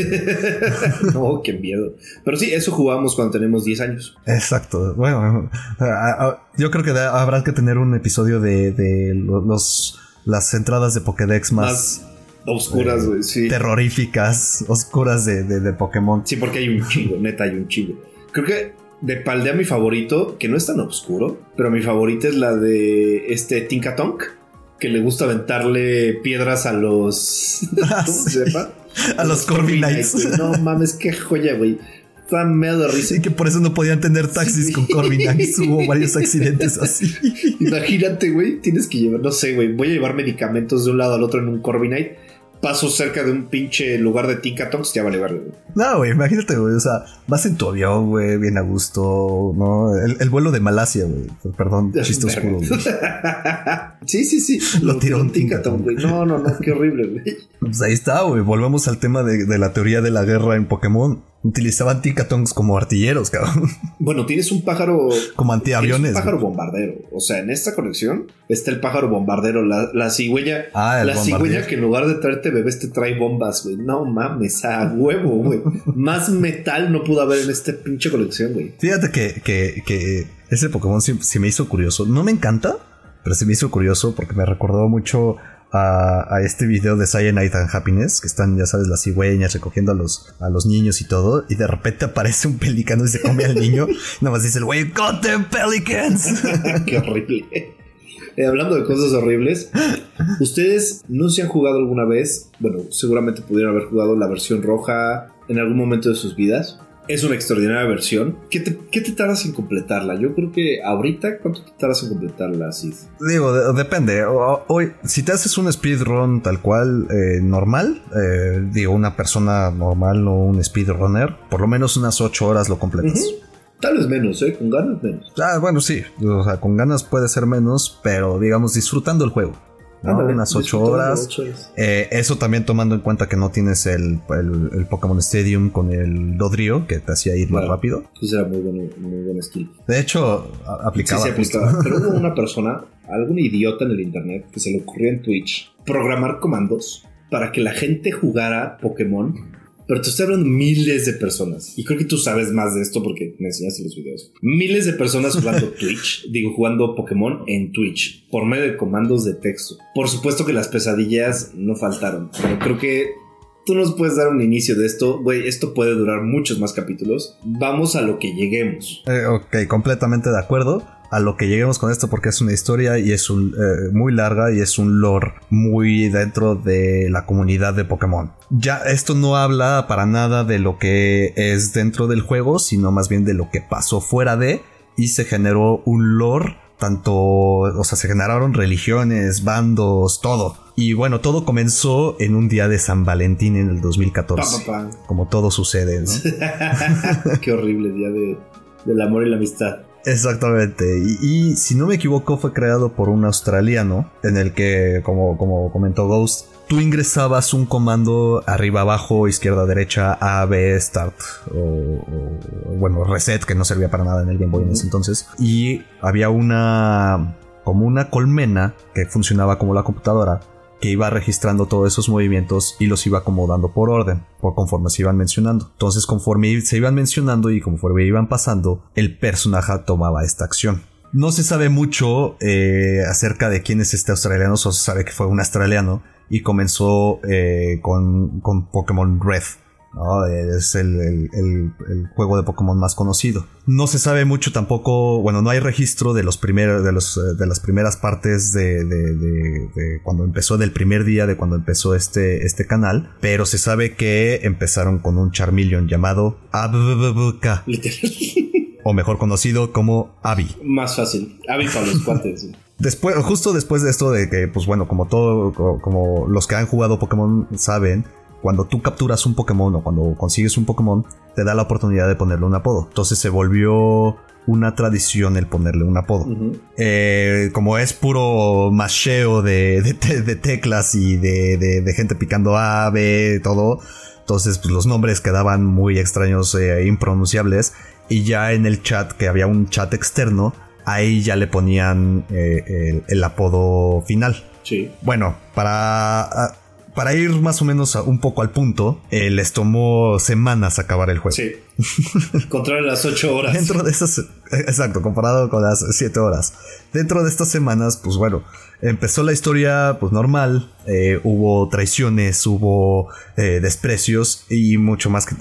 no, qué miedo. Pero sí, eso jugamos cuando tenemos 10 años. Exacto. Bueno, yo creo que habrá que tener un episodio de, los, las entradas de Pokédex más, oscuras, sí. Terroríficas, oscuras de, de, Pokémon. Sí, porque hay un chingo, neta, hay un chingo. Creo que de Paldea mi favorito, que no es tan oscuro, pero mi favorita es la de este Tinkatonk que le gusta aventarle piedras a los. ¿Cómo se llama? A, los, Corviknights. No mames, qué joya, güey. Está medio de risa. Y que por eso no podían tener taxis con Corviknights. Hubo varios accidentes así. Imagínate, güey. Tienes que llevar, no sé, güey. Voy a llevar medicamentos de un lado al otro en un Corviknight paso cerca de un pinche lugar de Tinkatonks, ya vale verlo, No, güey, imagínate, güey. O sea, vas en tu avión, güey, bien a gusto, ¿no? El, vuelo de Malasia, güey. Perdón, chiste oscuro, güey. sí, sí, sí. Lo, tiró un Tinkaton, güey. No, no, no, qué horrible, güey. Pues ahí está, güey. Volvemos al tema de, de la teoría de la guerra en Pokémon utilizaban Tinkatongs como artilleros, cabrón. Bueno, tienes un pájaro. Como antiaviones. un pájaro bombardero. O sea, en esta colección está el pájaro bombardero, la, la cigüeña. Ah, la cigüeña que en lugar de traerte bebés te trae bombas, güey. No mames, a huevo, güey. Más metal no pudo haber en esta pinche colección, güey. Fíjate que, que, que ese Pokémon sí, me hizo curioso. No me encanta, pero sí me hizo curioso porque me recordó mucho a, este video de Cyanide and Happiness, que están, ya sabes, las cigüeñas recogiendo a los, a los niños y todo, y de repente aparece un pelicano y se come al niño. Nada más dice el güey, got them pelicans. Qué horrible. Eh, hablando de cosas horribles, ¿ustedes no se han jugado alguna vez? Bueno, seguramente pudieron haber jugado la versión roja en algún momento de sus vidas. Es una extraordinaria versión. ¿Qué te, tardas en completarla? Yo creo que ahorita, ¿cuánto te tardas en completarla, Sid? Digo, depende. Hoy, si te haces un speedrun tal cual, eh, normal, eh, digo, una persona normal o un speedrunner, por lo menos unas 8 horas lo completas. Tal vez menos, ¿eh? Con ganas menos. Ah, bueno, sí. O sea, con ganas puede ser menos, pero digamos disfrutando el juego unas 8 horas. Eh, eso también tomando en cuenta que no tienes el, el, Pokémon Stadium con el Dodrio, que te hacía ir más rápido. Eso era muy buen, muy buen skill. De hecho, aplicaba. Sí, se aplicaba. Pero hubo una persona, algún idiota en el internet, que se le ocurrió en Twitch programar comandos para que la gente jugara Pokémon pero te estoy hablando miles de personas. Y creo que tú sabes más de esto porque me enseñaste los videos. Miles de personas jugando Twitch, digo, jugando Pokémon en Twitch, por medio de comandos de texto. Por supuesto que las pesadillas no faltaron, pero creo que tú nos puedes dar un inicio de esto. Güey, esto puede durar muchos más capítulos. Vamos a lo que lleguemos. Eh, ok, completamente de acuerdo a lo que lleguemos con esto porque es una historia y es un, eh, muy larga y es un lore muy dentro de la comunidad de Pokémon. Ya esto no habla para nada de lo que es dentro del juego, sino más bien de lo que pasó fuera de y se generó un lore tanto, o sea, se generaron religiones, bandos, todo. Y bueno, todo comenzó en un día de San Valentín en el 2014. Como todo sucede, ¿no? Qué horrible día de, del amor y la amistad. Exactamente. Y, si no me equivoco, fue creado por un australiano en el que, como, como comentó Ghost, tú ingresabas un comando arriba, abajo, izquierda, derecha, A, B, start o, bueno, reset que no servía para nada en el Game Boy en ese entonces. Y había una como una colmena que funcionaba como la computadora que iba registrando todos esos movimientos y los iba acomodando por orden, por conforme se iban mencionando. Entonces, conforme se iban mencionando y conforme iban pasando, el personaje tomaba esta acción. No se sabe mucho eh, acerca de quién es este australiano, solo se sabe que fue un australiano y comenzó eh, con, con Pokémon Red. Es el, juego de Pokémon más conocido. No se sabe mucho tampoco, bueno, no hay registro de los de, los, eh, de las primeras partes de, de, cuando empezó, del primer día de cuando empezó este, este canal, pero se sabe que empezaron con un Charmeleon llamado ABBK. o mejor conocido como Abby. Más fácil, Abby para los cuates. Después, justo después de esto de que, pues bueno, como todo, como los que han jugado Pokémon saben, cuando tú capturas un Pokémon o cuando consigues un Pokémon, te da la oportunidad de ponerle un apodo. Entonces se volvió una tradición el ponerle un apodo. Eh, como es puro macheo de, de, teclas y de, gente picando A, B, todo. Entonces pues, los nombres quedaban muy extraños e impronunciables. Y ya en el chat, que había un chat externo, ahí ya le ponían eh, el, apodo final. Sí. Bueno, para ah, para ir más o menos un poco al punto, eh, les tomó semanas acabar el juego. Sí. Contra las 8 horas. Dentro de esas. Exacto, comparado con las 7 horas. Dentro de estas semanas, pues bueno, empezó la historia pues normal. Eh, hubo traiciones, hubo eh, desprecios y mucho más que.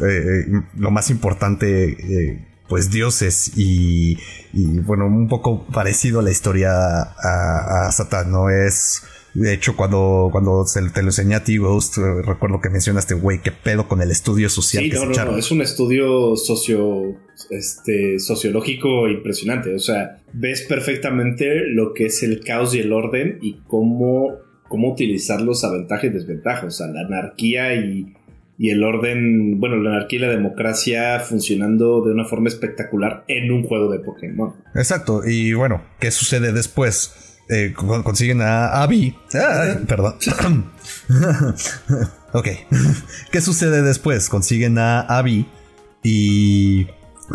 lo más importante pues dioses y, y, bueno, un poco parecido a la historia a, a Satán, ¿no? Es de hecho, cuando, cuando se, te lo enseñé a ti, Ghost, eh, recuerdo que mencionaste, güey, qué pedo con el estudio social. Sí, no, no, es un estudio socio, este, sociológico impresionante. O sea, ves perfectamente lo que es el caos y el orden y cómo, cómo utilizarlos a ventaja y desventaja. O sea, la anarquía y, y el orden, bueno, la anarquía y la democracia funcionando de una forma espectacular en un juego de Pokémon. Exacto, y bueno, ¿qué sucede después? Eh, consiguen a Abby. Ah, perdón. ok. ¿Qué sucede después? Consiguen a Abby y,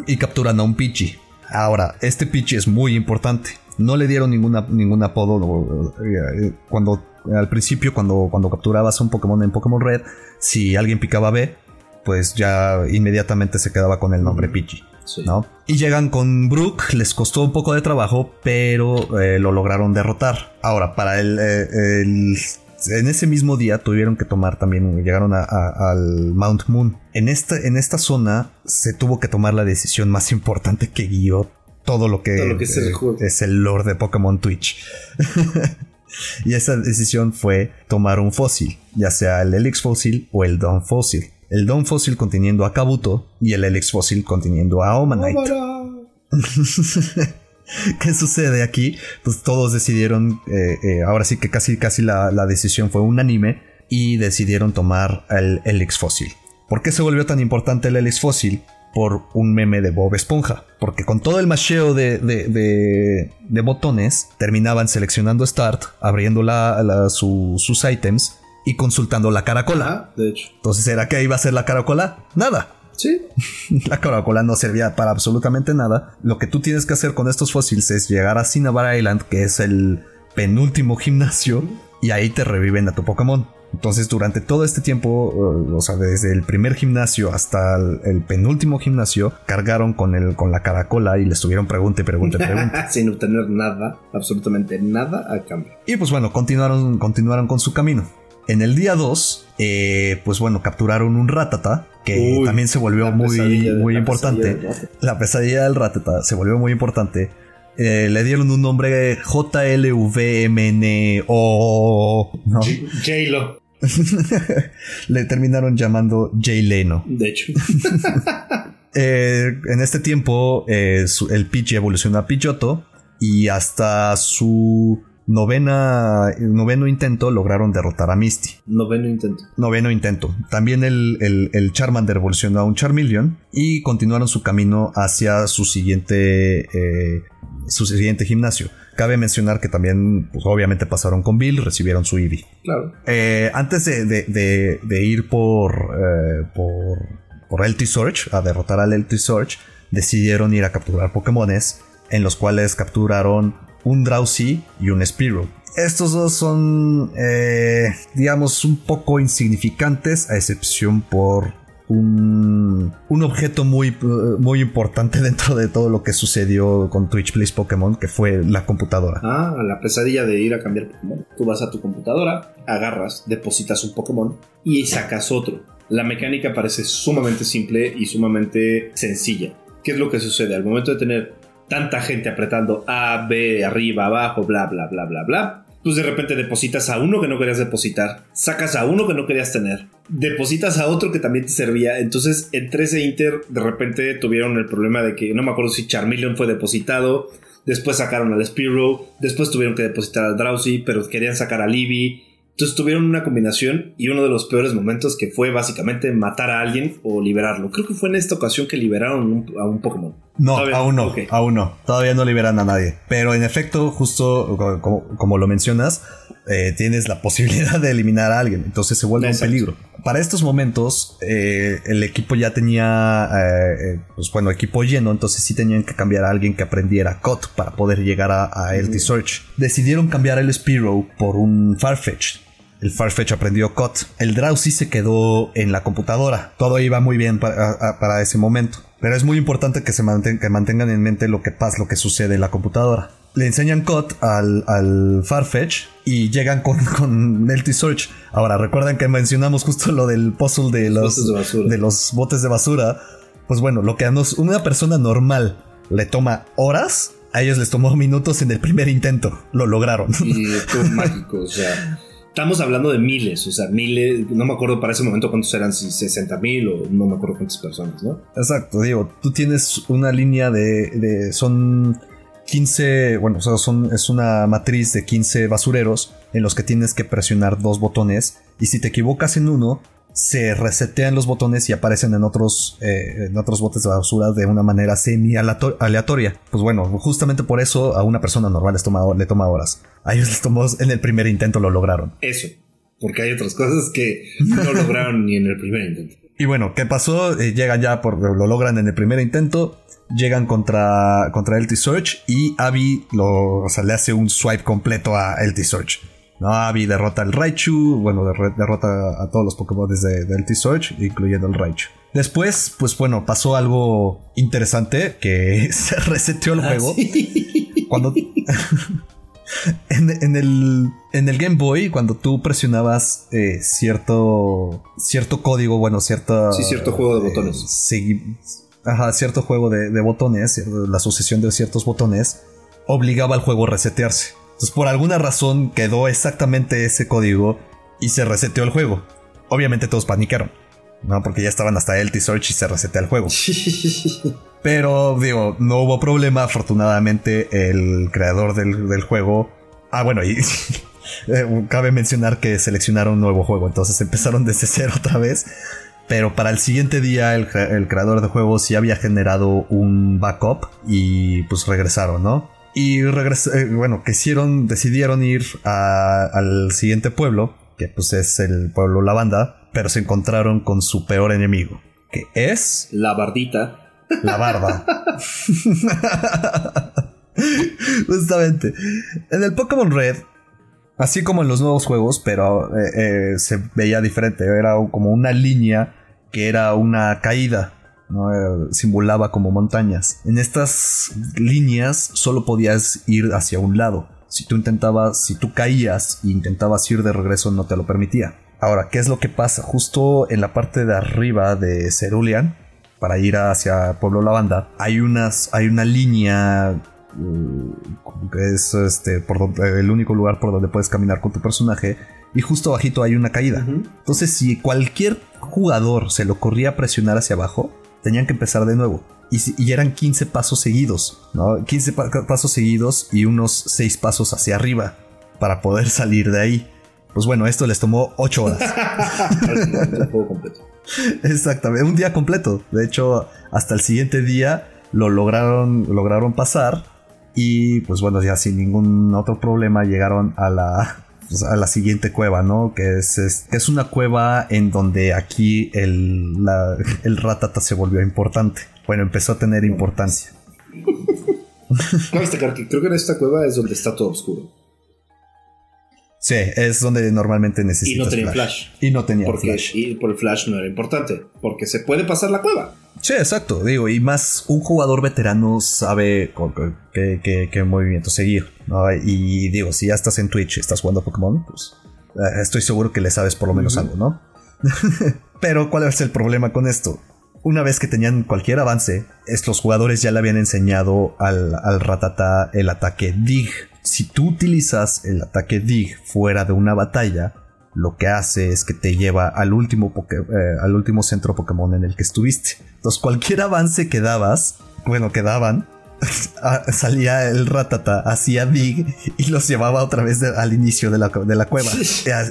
y capturan a un Pichi. Ahora, este Pichi es muy importante. No le dieron ninguna, ningún apodo. Eh, cuando al principio, cuando, cuando capturabas un Pokémon en Pokémon Red, si alguien picaba B, pues ya inmediatamente se quedaba con el nombre Pichi. ¿No? Y llegan con Brook, les costó un poco de trabajo, pero eh, lo lograron derrotar. Ahora, para el, eh, En ese mismo día tuvieron que tomar también, llegaron al Mount Moon. En esta, en esta zona se tuvo que tomar la decisión más importante que guió todo lo que, es, el lore de Pokémon Twitch. y esa decisión fue tomar un fósil, ya sea el Helix fósil o el Dawn fósil. El Dawn fósil conteniendo a Kabuto y el Helix fósil conteniendo a Omanite. ¿Qué sucede aquí? Pues todos decidieron, eh, eh, ahora sí que casi, casi la, la, decisión fue unánime y decidieron tomar el Helix fósil. ¿Por qué se volvió tan importante el Helix fósil? por un meme de Bob Esponja. Porque con todo el macheo de, de, botones, terminaban seleccionando Start, abriendo la, sus items y consultando la caracola. de hecho. Entonces, ¿era que iba a ser la caracola? Nada. Sí. la caracola no servía para absolutamente nada. Lo que tú tienes que hacer con estos fósiles es llegar a Cinnabar Island, que es el penúltimo gimnasio, y ahí te reviven a tu Pokémon. Entonces, durante todo este tiempo, eh, o sea, desde el primer gimnasio hasta el, penúltimo gimnasio, cargaron con, el, con la caracola y le estuvieron pregunte, pregunte, pregunte. Sin obtener nada, absolutamente nada a cambio. Y pues bueno, continuaron, continuaron con su camino. En el día 2, eh, pues bueno, capturaron un ratata, que también se volvió muy, muy importante. La pesadilla del ratata se volvió muy importante eh, le dieron un nombre JLVMNO. ¿no? J-Lo. le terminaron llamando Jay Leno. De hecho. Eh, en este tiempo, el Pidgey evolucionó a Pidgeotto y hasta su novena, noveno intento lograron derrotar a Misty. Noveno intento. Noveno intento. También el, el, Charmander evolucionó a un Charmeleon y continuaron su camino hacia su siguiente su siguiente gimnasio. Cabe mencionar que también, pues, obviamente pasaron con Bill, recibieron su Eevee. Claro. Eh, antes de, ir por, eh, por, por LT Search, a derrotar al LT Search, decidieron ir a capturar Pokémones, en los cuales capturaron un Drowsy y un Spearow. Estos dos son, eh, digamos, un poco insignificantes, a excepción por un, objeto muy, muy importante dentro de todo lo que sucedió con Twitch Plays Pokémon, que fue la computadora. Ah, la pesadilla de ir a cambiar Pokémon. Tú vas a tu computadora, agarras, depositas un Pokémon y sacas otro. La mecánica parece sumamente simple y sumamente sencilla. ¿Qué es lo que sucede? Al momento de tener tanta gente apretando A, B, arriba, abajo, bla, bla, bla, bla, bla, pues de repente depositas a uno que no querías depositar, sacas a uno que no querías tener, depositas a otro que también te servía. Entonces, entre ese Inter, de repente tuvieron el problema de que no me acuerdo si Charmeleon fue depositado, después sacaron al Spearow, después tuvieron que depositar al Drowsy, pero querían sacar a Libby. Entonces tuvieron una combinación y uno de los peores momentos que fue básicamente matar a alguien o liberarlo. Creo que fue en esta ocasión que liberaron a un Pokémon. No, aún no, aún no. Todavía no liberan a nadie. Pero en efecto, justo como, lo mencionas, eh, tienes la posibilidad de eliminar a alguien. Entonces se vuelve un peligro. Para estos momentos, eh, el equipo ya tenía, eh, pues bueno, equipo lleno. Entonces sí tenían que cambiar a alguien que aprendiera COT para poder llegar a, a LT Search. Decidieron cambiar el Spearow por un Farfetch el Farfetch aprendió COT. El Drowsy se quedó en la computadora. Todo iba muy bien para, ese momento. Pero es muy importante que se mantengan en mente lo que pasa, lo que sucede en la computadora. Le enseñan COT al, Farfetch y llegan con, con Search. Ahora, recuerden que mencionamos justo lo del puzzle de los, de, los botes de basura. Pues bueno, lo que a una persona normal le toma horas, a ellos les tomó minutos en el primer intento. Lo lograron. Y fue mágico, o sea. Estamos hablando de miles, o sea, miles, no me acuerdo para ese momento cuántos eran, si 60 mil o no me acuerdo cuántas personas, ¿no? Exacto, digo, tú tienes una línea de, de son 15, bueno, o sea, son, es una matriz de 15 basureros en los que tienes que presionar dos botones y si te equivocas en uno, se resetean los botones y aparecen en otros, eh, en otros botes de basura de una manera semi aleatoria. Pues bueno, justamente por eso a una persona normal les toma, le toma horas. A ellos les tomó en el primer intento lo lograron. Eso, porque hay otras cosas que no lograron ni en el primer intento. Y bueno, ¿qué pasó? Eh, llegan ya, por, lo logran en el primer intento. Llegan contra, contra LT Search y Abby lo, le hace un swipe completo a LT Search. No, Abby derrota al Raichu, bueno, derrota a todos los Pokémon desde el T-Search, incluyendo el Raichu. Después, pues bueno, pasó algo interesante que se reseteó el ah, juego. Cuando, En, el, en el Game Boy, cuando tú presionabas eh, cierto, cierto código, bueno, cierta... Sí, cierto juego de botones. ajá, cierto juego de, de botones, la sucesión de ciertos botones, obligaba al juego a resetearse. Entonces, por alguna razón quedó exactamente ese código y se reseteó el juego. Obviamente todos panicaron. ¿no? Porque ya estaban hasta el Search y se resetea el juego. Pero digo, no hubo problema. Afortunadamente, el creador del, juego. Ah, bueno, y cabe mencionar que seleccionaron un nuevo juego. Entonces empezaron desde cero otra vez. Pero para el siguiente día, el, creador de juego sí había generado un backup y pues regresaron, ¿no? Y regresaron, eh, bueno, quisieron, decidieron ir al siguiente pueblo, que pues es el pueblo Lavanda pero se encontraron con su peor enemigo, que es... La bardita. La barba. Justamente. En el Pokémon Red, así como en los nuevos juegos, pero eh, eh, se veía diferente. Era como una línea que era una caída. ¿No? Eh, simulaba como montañas. En estas líneas solo podías ir hacia un lado. Si tú intentabas, si tú caías e intentabas ir de regreso, no te lo permitía. Ahora, ¿qué es lo que pasa? Justo en la parte de arriba de Cerulean, para ir hacia Pueblo Lavanda, hay unas, hay una línea uh, que es este por el único lugar por donde puedes caminar con tu personaje y justo abajito hay una caída. Entonces, si cualquier jugador se lo corría a presionar hacia abajo, tenían que empezar de nuevo. Y, eran 15 pasos seguidos, ¿no? 15 pasos seguidos y unos 6 pasos hacia arriba para poder salir de ahí. Pues bueno, esto les tomó 8 horas. Exactamente, un día completo. De hecho, hasta el siguiente día lo lograron, lograron pasar. Y pues bueno, ya sin ningún otro problema llegaron a la, pues, a la siguiente cueva, ¿no? Que es, es, una cueva en donde aquí el, el ratata se volvió importante. Bueno, empezó a tener importancia. Cabe destacar que creo que en esta cueva es donde está todo oscuro. Sí, es donde normalmente necesitas. Y no tenía flash. Y no tenía porque, flash. Y por el flash no era importante. Porque se puede pasar la cueva. Sí, exacto. Digo, y más un jugador veterano sabe qué, movimiento seguir. Y digo, si ya estás en Twitch y estás jugando Pokémon, pues eh, estoy seguro que le sabes por lo menos algo, ¿no? Pero, ¿cuál es el problema con esto? Una vez que tenían cualquier avance, estos jugadores ya le habían enseñado al, al Ratata el ataque Dig si tú utilizas el ataque Dig fuera de una batalla, lo que hace es que te lleva al último, eh, al último centro Pokémon en el que estuviste. Entonces, cualquier avance que dabas, bueno, que daban, ah, salía el ratata, hacía dig y los llevaba otra vez al inicio de la, cueva.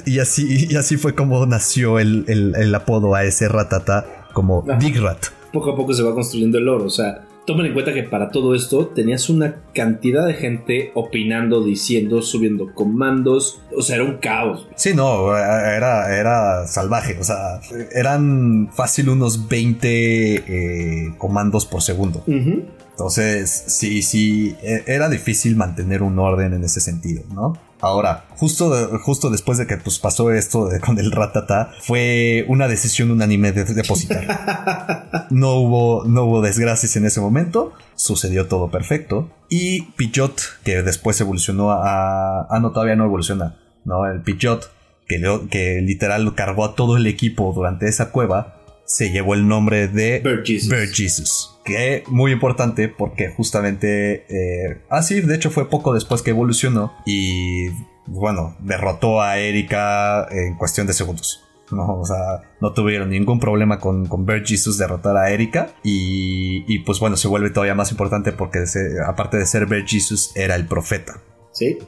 y, así, y así fue como nació el, apodo a ese ratata como Digrat. Poco a poco se va construyendo el oro, o sea, tomen en cuenta que para todo esto tenías una cantidad de gente opinando, diciendo, subiendo comandos. O sea, era un caos. Sí, no, era, era salvaje. O sea, eran fácil unos 20 eh, comandos por segundo. Entonces, sí, sí, e, era difícil mantener un orden en ese sentido, ¿no? Ahora, justo, justo después de que pues, pasó esto con el ratata, fue una decisión unánime de depositar. no, hubo, no hubo desgracias en ese momento, sucedió todo perfecto. Y Pidgeot, que después evolucionó a... Ah, no, todavía no evoluciona. No, el Pidgeot, que, que literal cargó a todo el equipo durante esa cueva, se llevó el nombre de Bird Jesus. Que muy importante porque justamente... Eh, ah, sí, de hecho fue poco después que evolucionó y bueno, derrotó a Erika en cuestión de segundos. No, o sea, no tuvieron ningún problema con, con Bird Jesus derrotar a Erika. Y, y, pues bueno, se vuelve todavía más importante porque aparte de ser Bird Jesus, era el profeta. Sí,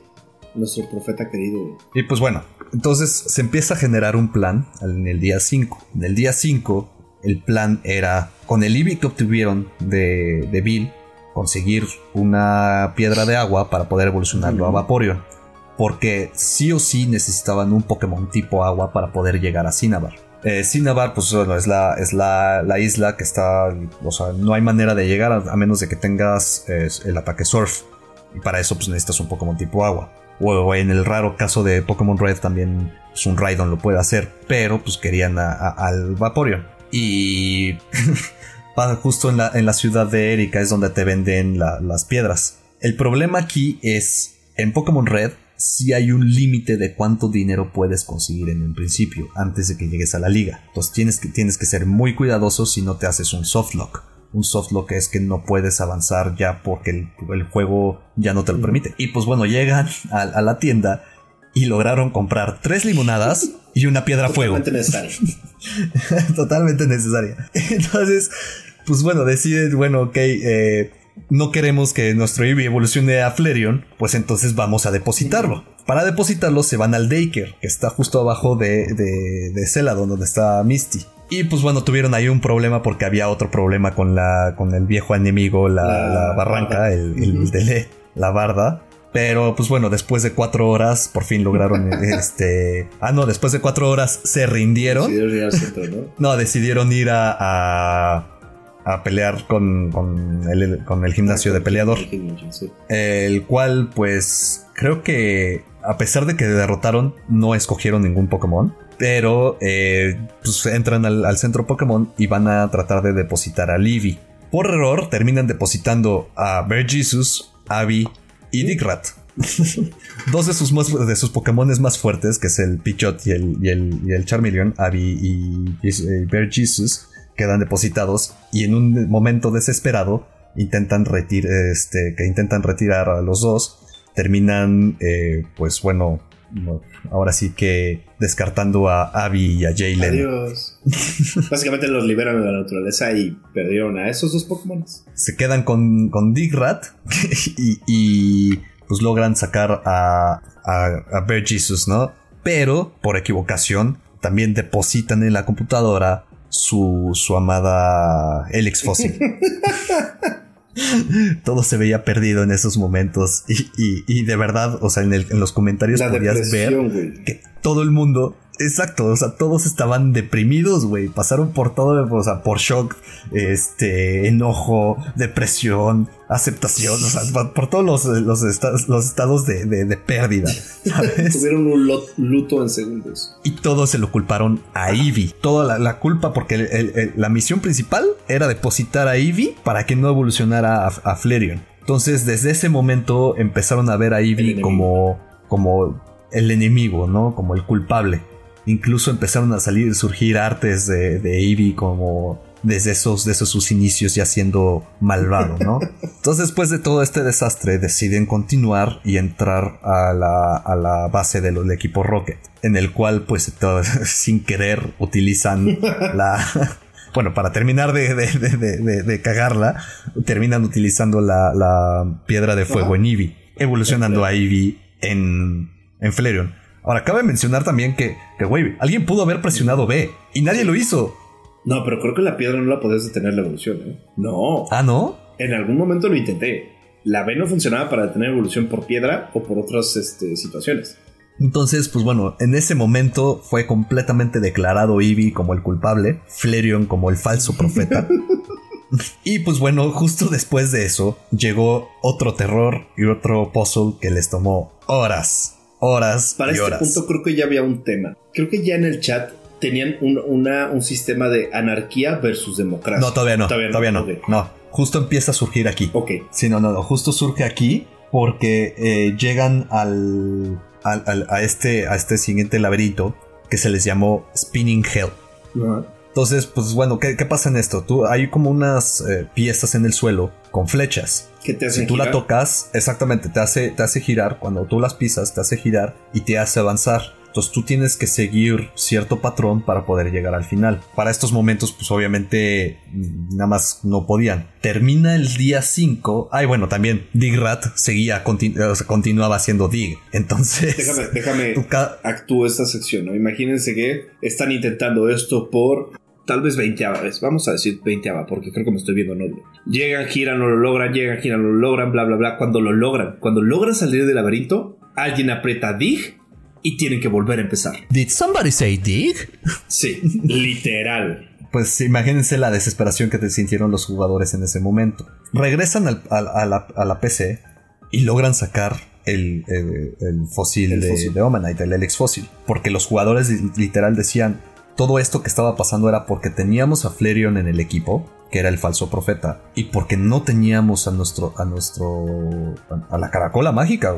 nuestro profeta querido. Y pues bueno, entonces se empieza a generar un plan en el día 5. En el día 5 el plan era, con el IBI que obtuvieron de, de Bill, conseguir una piedra de agua para poder evolucionarlo a Vaporeon. Porque sí o sí necesitaban un Pokémon tipo agua para poder llegar a Cinnabar. Eh, Cinnabar, pues bueno, es, la, es la, isla que está. O sea, no hay manera de llegar a, menos de que tengas el ataque Surf. Y para eso, pues necesitas un Pokémon tipo agua. O, en el raro caso de Pokémon Red, también pues, un Raidon lo puede hacer. Pero pues querían al Vaporeon. Y justo en la, en la, ciudad de Erika es donde te venden las piedras. El problema aquí es en Pokémon Red sí hay un límite de cuánto dinero puedes conseguir en un principio antes de que llegues a la liga. Entonces tienes que, tienes que ser muy cuidadoso si no te haces un softlock. Un softlock es que no puedes avanzar ya porque el, juego ya no te lo permite. Y pues bueno, llegan a, la tienda y lograron comprar tres limonadas y una piedra fuego. Totalmente necesaria. Totalmente necesaria. Entonces, pues bueno, deciden, bueno, ok, eh, no queremos que nuestro Eevee evolucione a Flareon, pues entonces vamos a depositarlo. Para depositarlo se van al Daycare, que está justo abajo de, de, de Celadon, donde está Misty. Y pues bueno, tuvieron ahí un problema porque había otro problema con la con el viejo enemigo, la, barranca, el, el, la barda. Pero pues bueno, después de cuatro horas por fin lograron este... Ah, no, después de cuatro horas se rindieron. Decidieron ir al centro, ¿no? no, decidieron ir a a pelear con, con, el, con el gimnasio de peleador. El cual, pues, creo que a pesar de que derrotaron, no escogieron ningún Pokémon. Pero, eh, pues entran al, centro Pokémon y van a tratar de depositar a Livy. Por error, terminan depositando a Jesus, Abby y Dickrat. Dos de sus, de sus Pokémon más fuertes, que es el Pichot y el, y el, y el Charmeleon, Abby y, y, Jesus, quedan depositados y en un momento desesperado intentan, este, que intentan retirar a los dos, terminan, eh, pues bueno, ahora sí que descartando a Abby y a Jalen. Adiós. Básicamente los liberan de la naturaleza y perdieron a esos dos Pokémon. Se quedan con, con Digrat y, y, pues logran sacar a, a, a Bear Jesus, ¿no? Pero por equivocación también depositan en la computadora su, su amada Helix Fósil. Todo se veía perdido en esos momentos y, y, de verdad, o sea, en, en los comentarios podías ver que todo el mundo Exacto, o sea, todos estaban deprimidos, güey. Pasaron por todo, o sea, por shock, este, enojo, depresión, aceptación, o sea, por todos los, los, estados, de, pérdida. Tuvieron un luto en segundos. Y todos se lo culparon a Eevee. Toda la, culpa, porque la misión principal era depositar a Eevee para que no evolucionara a, Flareon. Entonces, desde ese momento empezaron a ver a Eevee como, como el enemigo, ¿no? Como el culpable. Incluso empezaron a salir, surgir artes de, de Eevee como desde esos, de esos sus inicios ya siendo malvado, ¿no? Entonces después de todo este desastre deciden continuar y entrar a la, a la base del, equipo Rocket, en el cual pues sin querer utilizan la... Bueno, para terminar de, de, de, cagarla, terminan utilizando la, la piedra de fuego en Eevee, evolucionando a Eevee en, en Flareon. Ahora, cabe mencionar también que, que, güey, alguien pudo haber presionado B y nadie lo hizo. No, pero creo que la piedra no la podías detener la evolución, ¿eh? No. Ah, ¿no? En algún momento lo intenté. La B no funcionaba para detener evolución por piedra o por otras este, situaciones. Entonces, pues bueno, en ese momento fue completamente declarado Eevee como el culpable, Flareon como el falso profeta. y pues bueno, justo después de eso llegó otro terror y otro puzzle que les tomó horas horas. Para este punto creo que ya había un tema. Creo que ya en el chat tenían un, un sistema de anarquía versus democracia. No, todavía no. Todavía no. no. justo empieza a surgir aquí. Ok. Sí, no, no, no. Justo surge aquí porque eh, llegan al, al, a, este, a este siguiente laberinto que se les llamó Spinning Hell. Entonces, pues bueno, ¿qué, pasa en esto? Tú, hay como unas eh, piezas en el suelo con flechas. Que te si tú la tocas, exactamente, te hace, te hace girar. Cuando tú las pisas, te hace girar y te hace avanzar. Entonces tú tienes que seguir cierto patrón para poder llegar al final. Para estos momentos, pues obviamente mm, nada más no podían. Termina el día 5. Ay, bueno, también Digrat seguía, continuaba haciendo Dig. Entonces. Déjame, déjame actúo esta sección, ¿no? Imagínense que están intentando esto por tal vez 20 vez, vamos a decir 20 porque creo que me estoy viendo noble. Llegan, giran, no lo logran, llegan, giran, no lo logran, bla, bla, bla. Cuando lo logran, cuando logran salir del laberinto, alguien aprieta dig y tienen que volver a empezar. Did somebody say dig? Sí, literal. Pues imagínense la desesperación que te sintieron los jugadores en ese momento. Regresan a, la, PC y logran sacar el, fósil, de, fósil. de Omanite, el Helix fósil. Porque los jugadores literal decían, todo esto que estaba pasando era porque teníamos a Flareon en el equipo, que era el falso profeta, y porque no teníamos a nuestro, a nuestro, a la caracola mágica.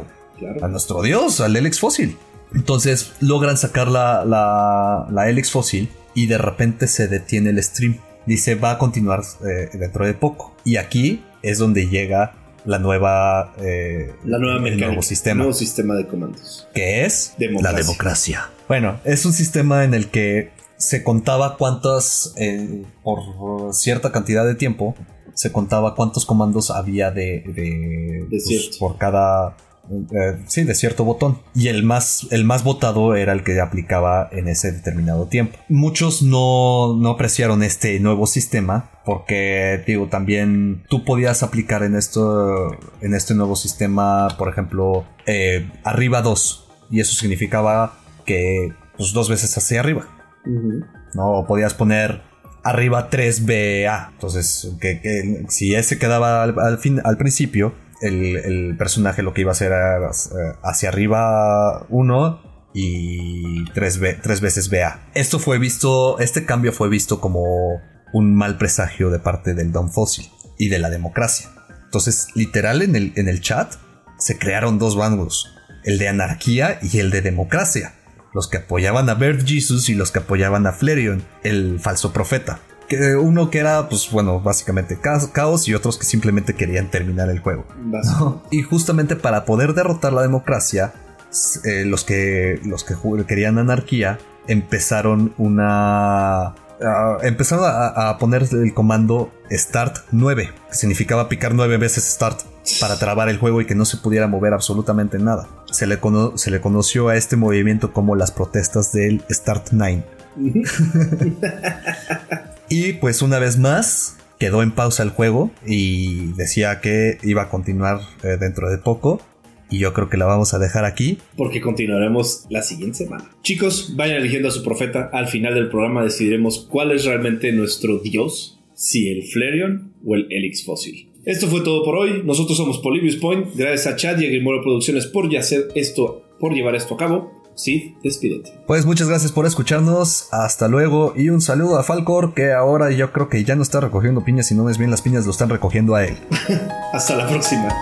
a nuestro dios, al Helix fósil. Entonces logran sacar la, la, la Helix fósil y de repente se detiene el stream. Dice va a continuar eh, dentro de poco. Y aquí es donde llega la nueva eh, la nueva mecánica, nuevo sistema, nuevo sistema de comandos que es la democracia bueno es un sistema en el que se contaba cuántas eh, por cierta cantidad de tiempo se contaba cuántos comandos había de, de, pues, por cada eh, sí, de cierto botón. Y el más, el más votado era el que aplicaba en ese determinado tiempo. Muchos no, no apreciaron este nuevo sistema porque, digo, también tú podías aplicar en esto, en este nuevo sistema, por ejemplo, eh, arriba 2. Y eso significaba que, pues, dos veces hacia arriba. No podías poner arriba 3BA. Entonces, que, si ese quedaba al, fin, al principio, el, personaje lo que iba a hacer era eh, hacia arriba uno y tres, tres veces BA. Esto fue visto, este cambio fue visto como un mal presagio de parte del Don Fossil y de la democracia. Entonces, literal en el, en el chat se crearon dos bandos, el de anarquía y el de democracia, los que apoyaban a Bert Jesus y los que apoyaban a Flareon, el falso profeta que uno que era, pues bueno, básicamente caos y otros que simplemente querían terminar el juego. Y justamente para poder derrotar la democracia, eh, los, que, los que querían anarquía empezaron una... empezaron a, poner el comando Start 9, que significaba picar 9 veces Start para trabar el juego y que no se pudiera mover absolutamente nada. Se le, se le conoció a este movimiento como las protestas del Start 9. Y pues una vez más quedó en pausa el juego y decía que iba a continuar eh, dentro de poco. Y yo creo que la vamos a dejar aquí. Porque continuaremos la siguiente semana. Chicos, vayan eligiendo a su profeta. Al final del programa decidiremos cuál es realmente nuestro dios. Si el Flareon o el Elix Fósil. Esto fue todo por hoy. Nosotros somos Polybius Point. Gracias a Chad y a Grimoro Producciones por, hacer esto, por llevar esto a cabo. Sí, despídete. Pues muchas gracias por escucharnos. Hasta luego. Y un saludo a Falcor, que ahora yo creo que ya no está recogiendo piñas, sino más bien las piñas lo están recogiendo a él. Hasta la próxima.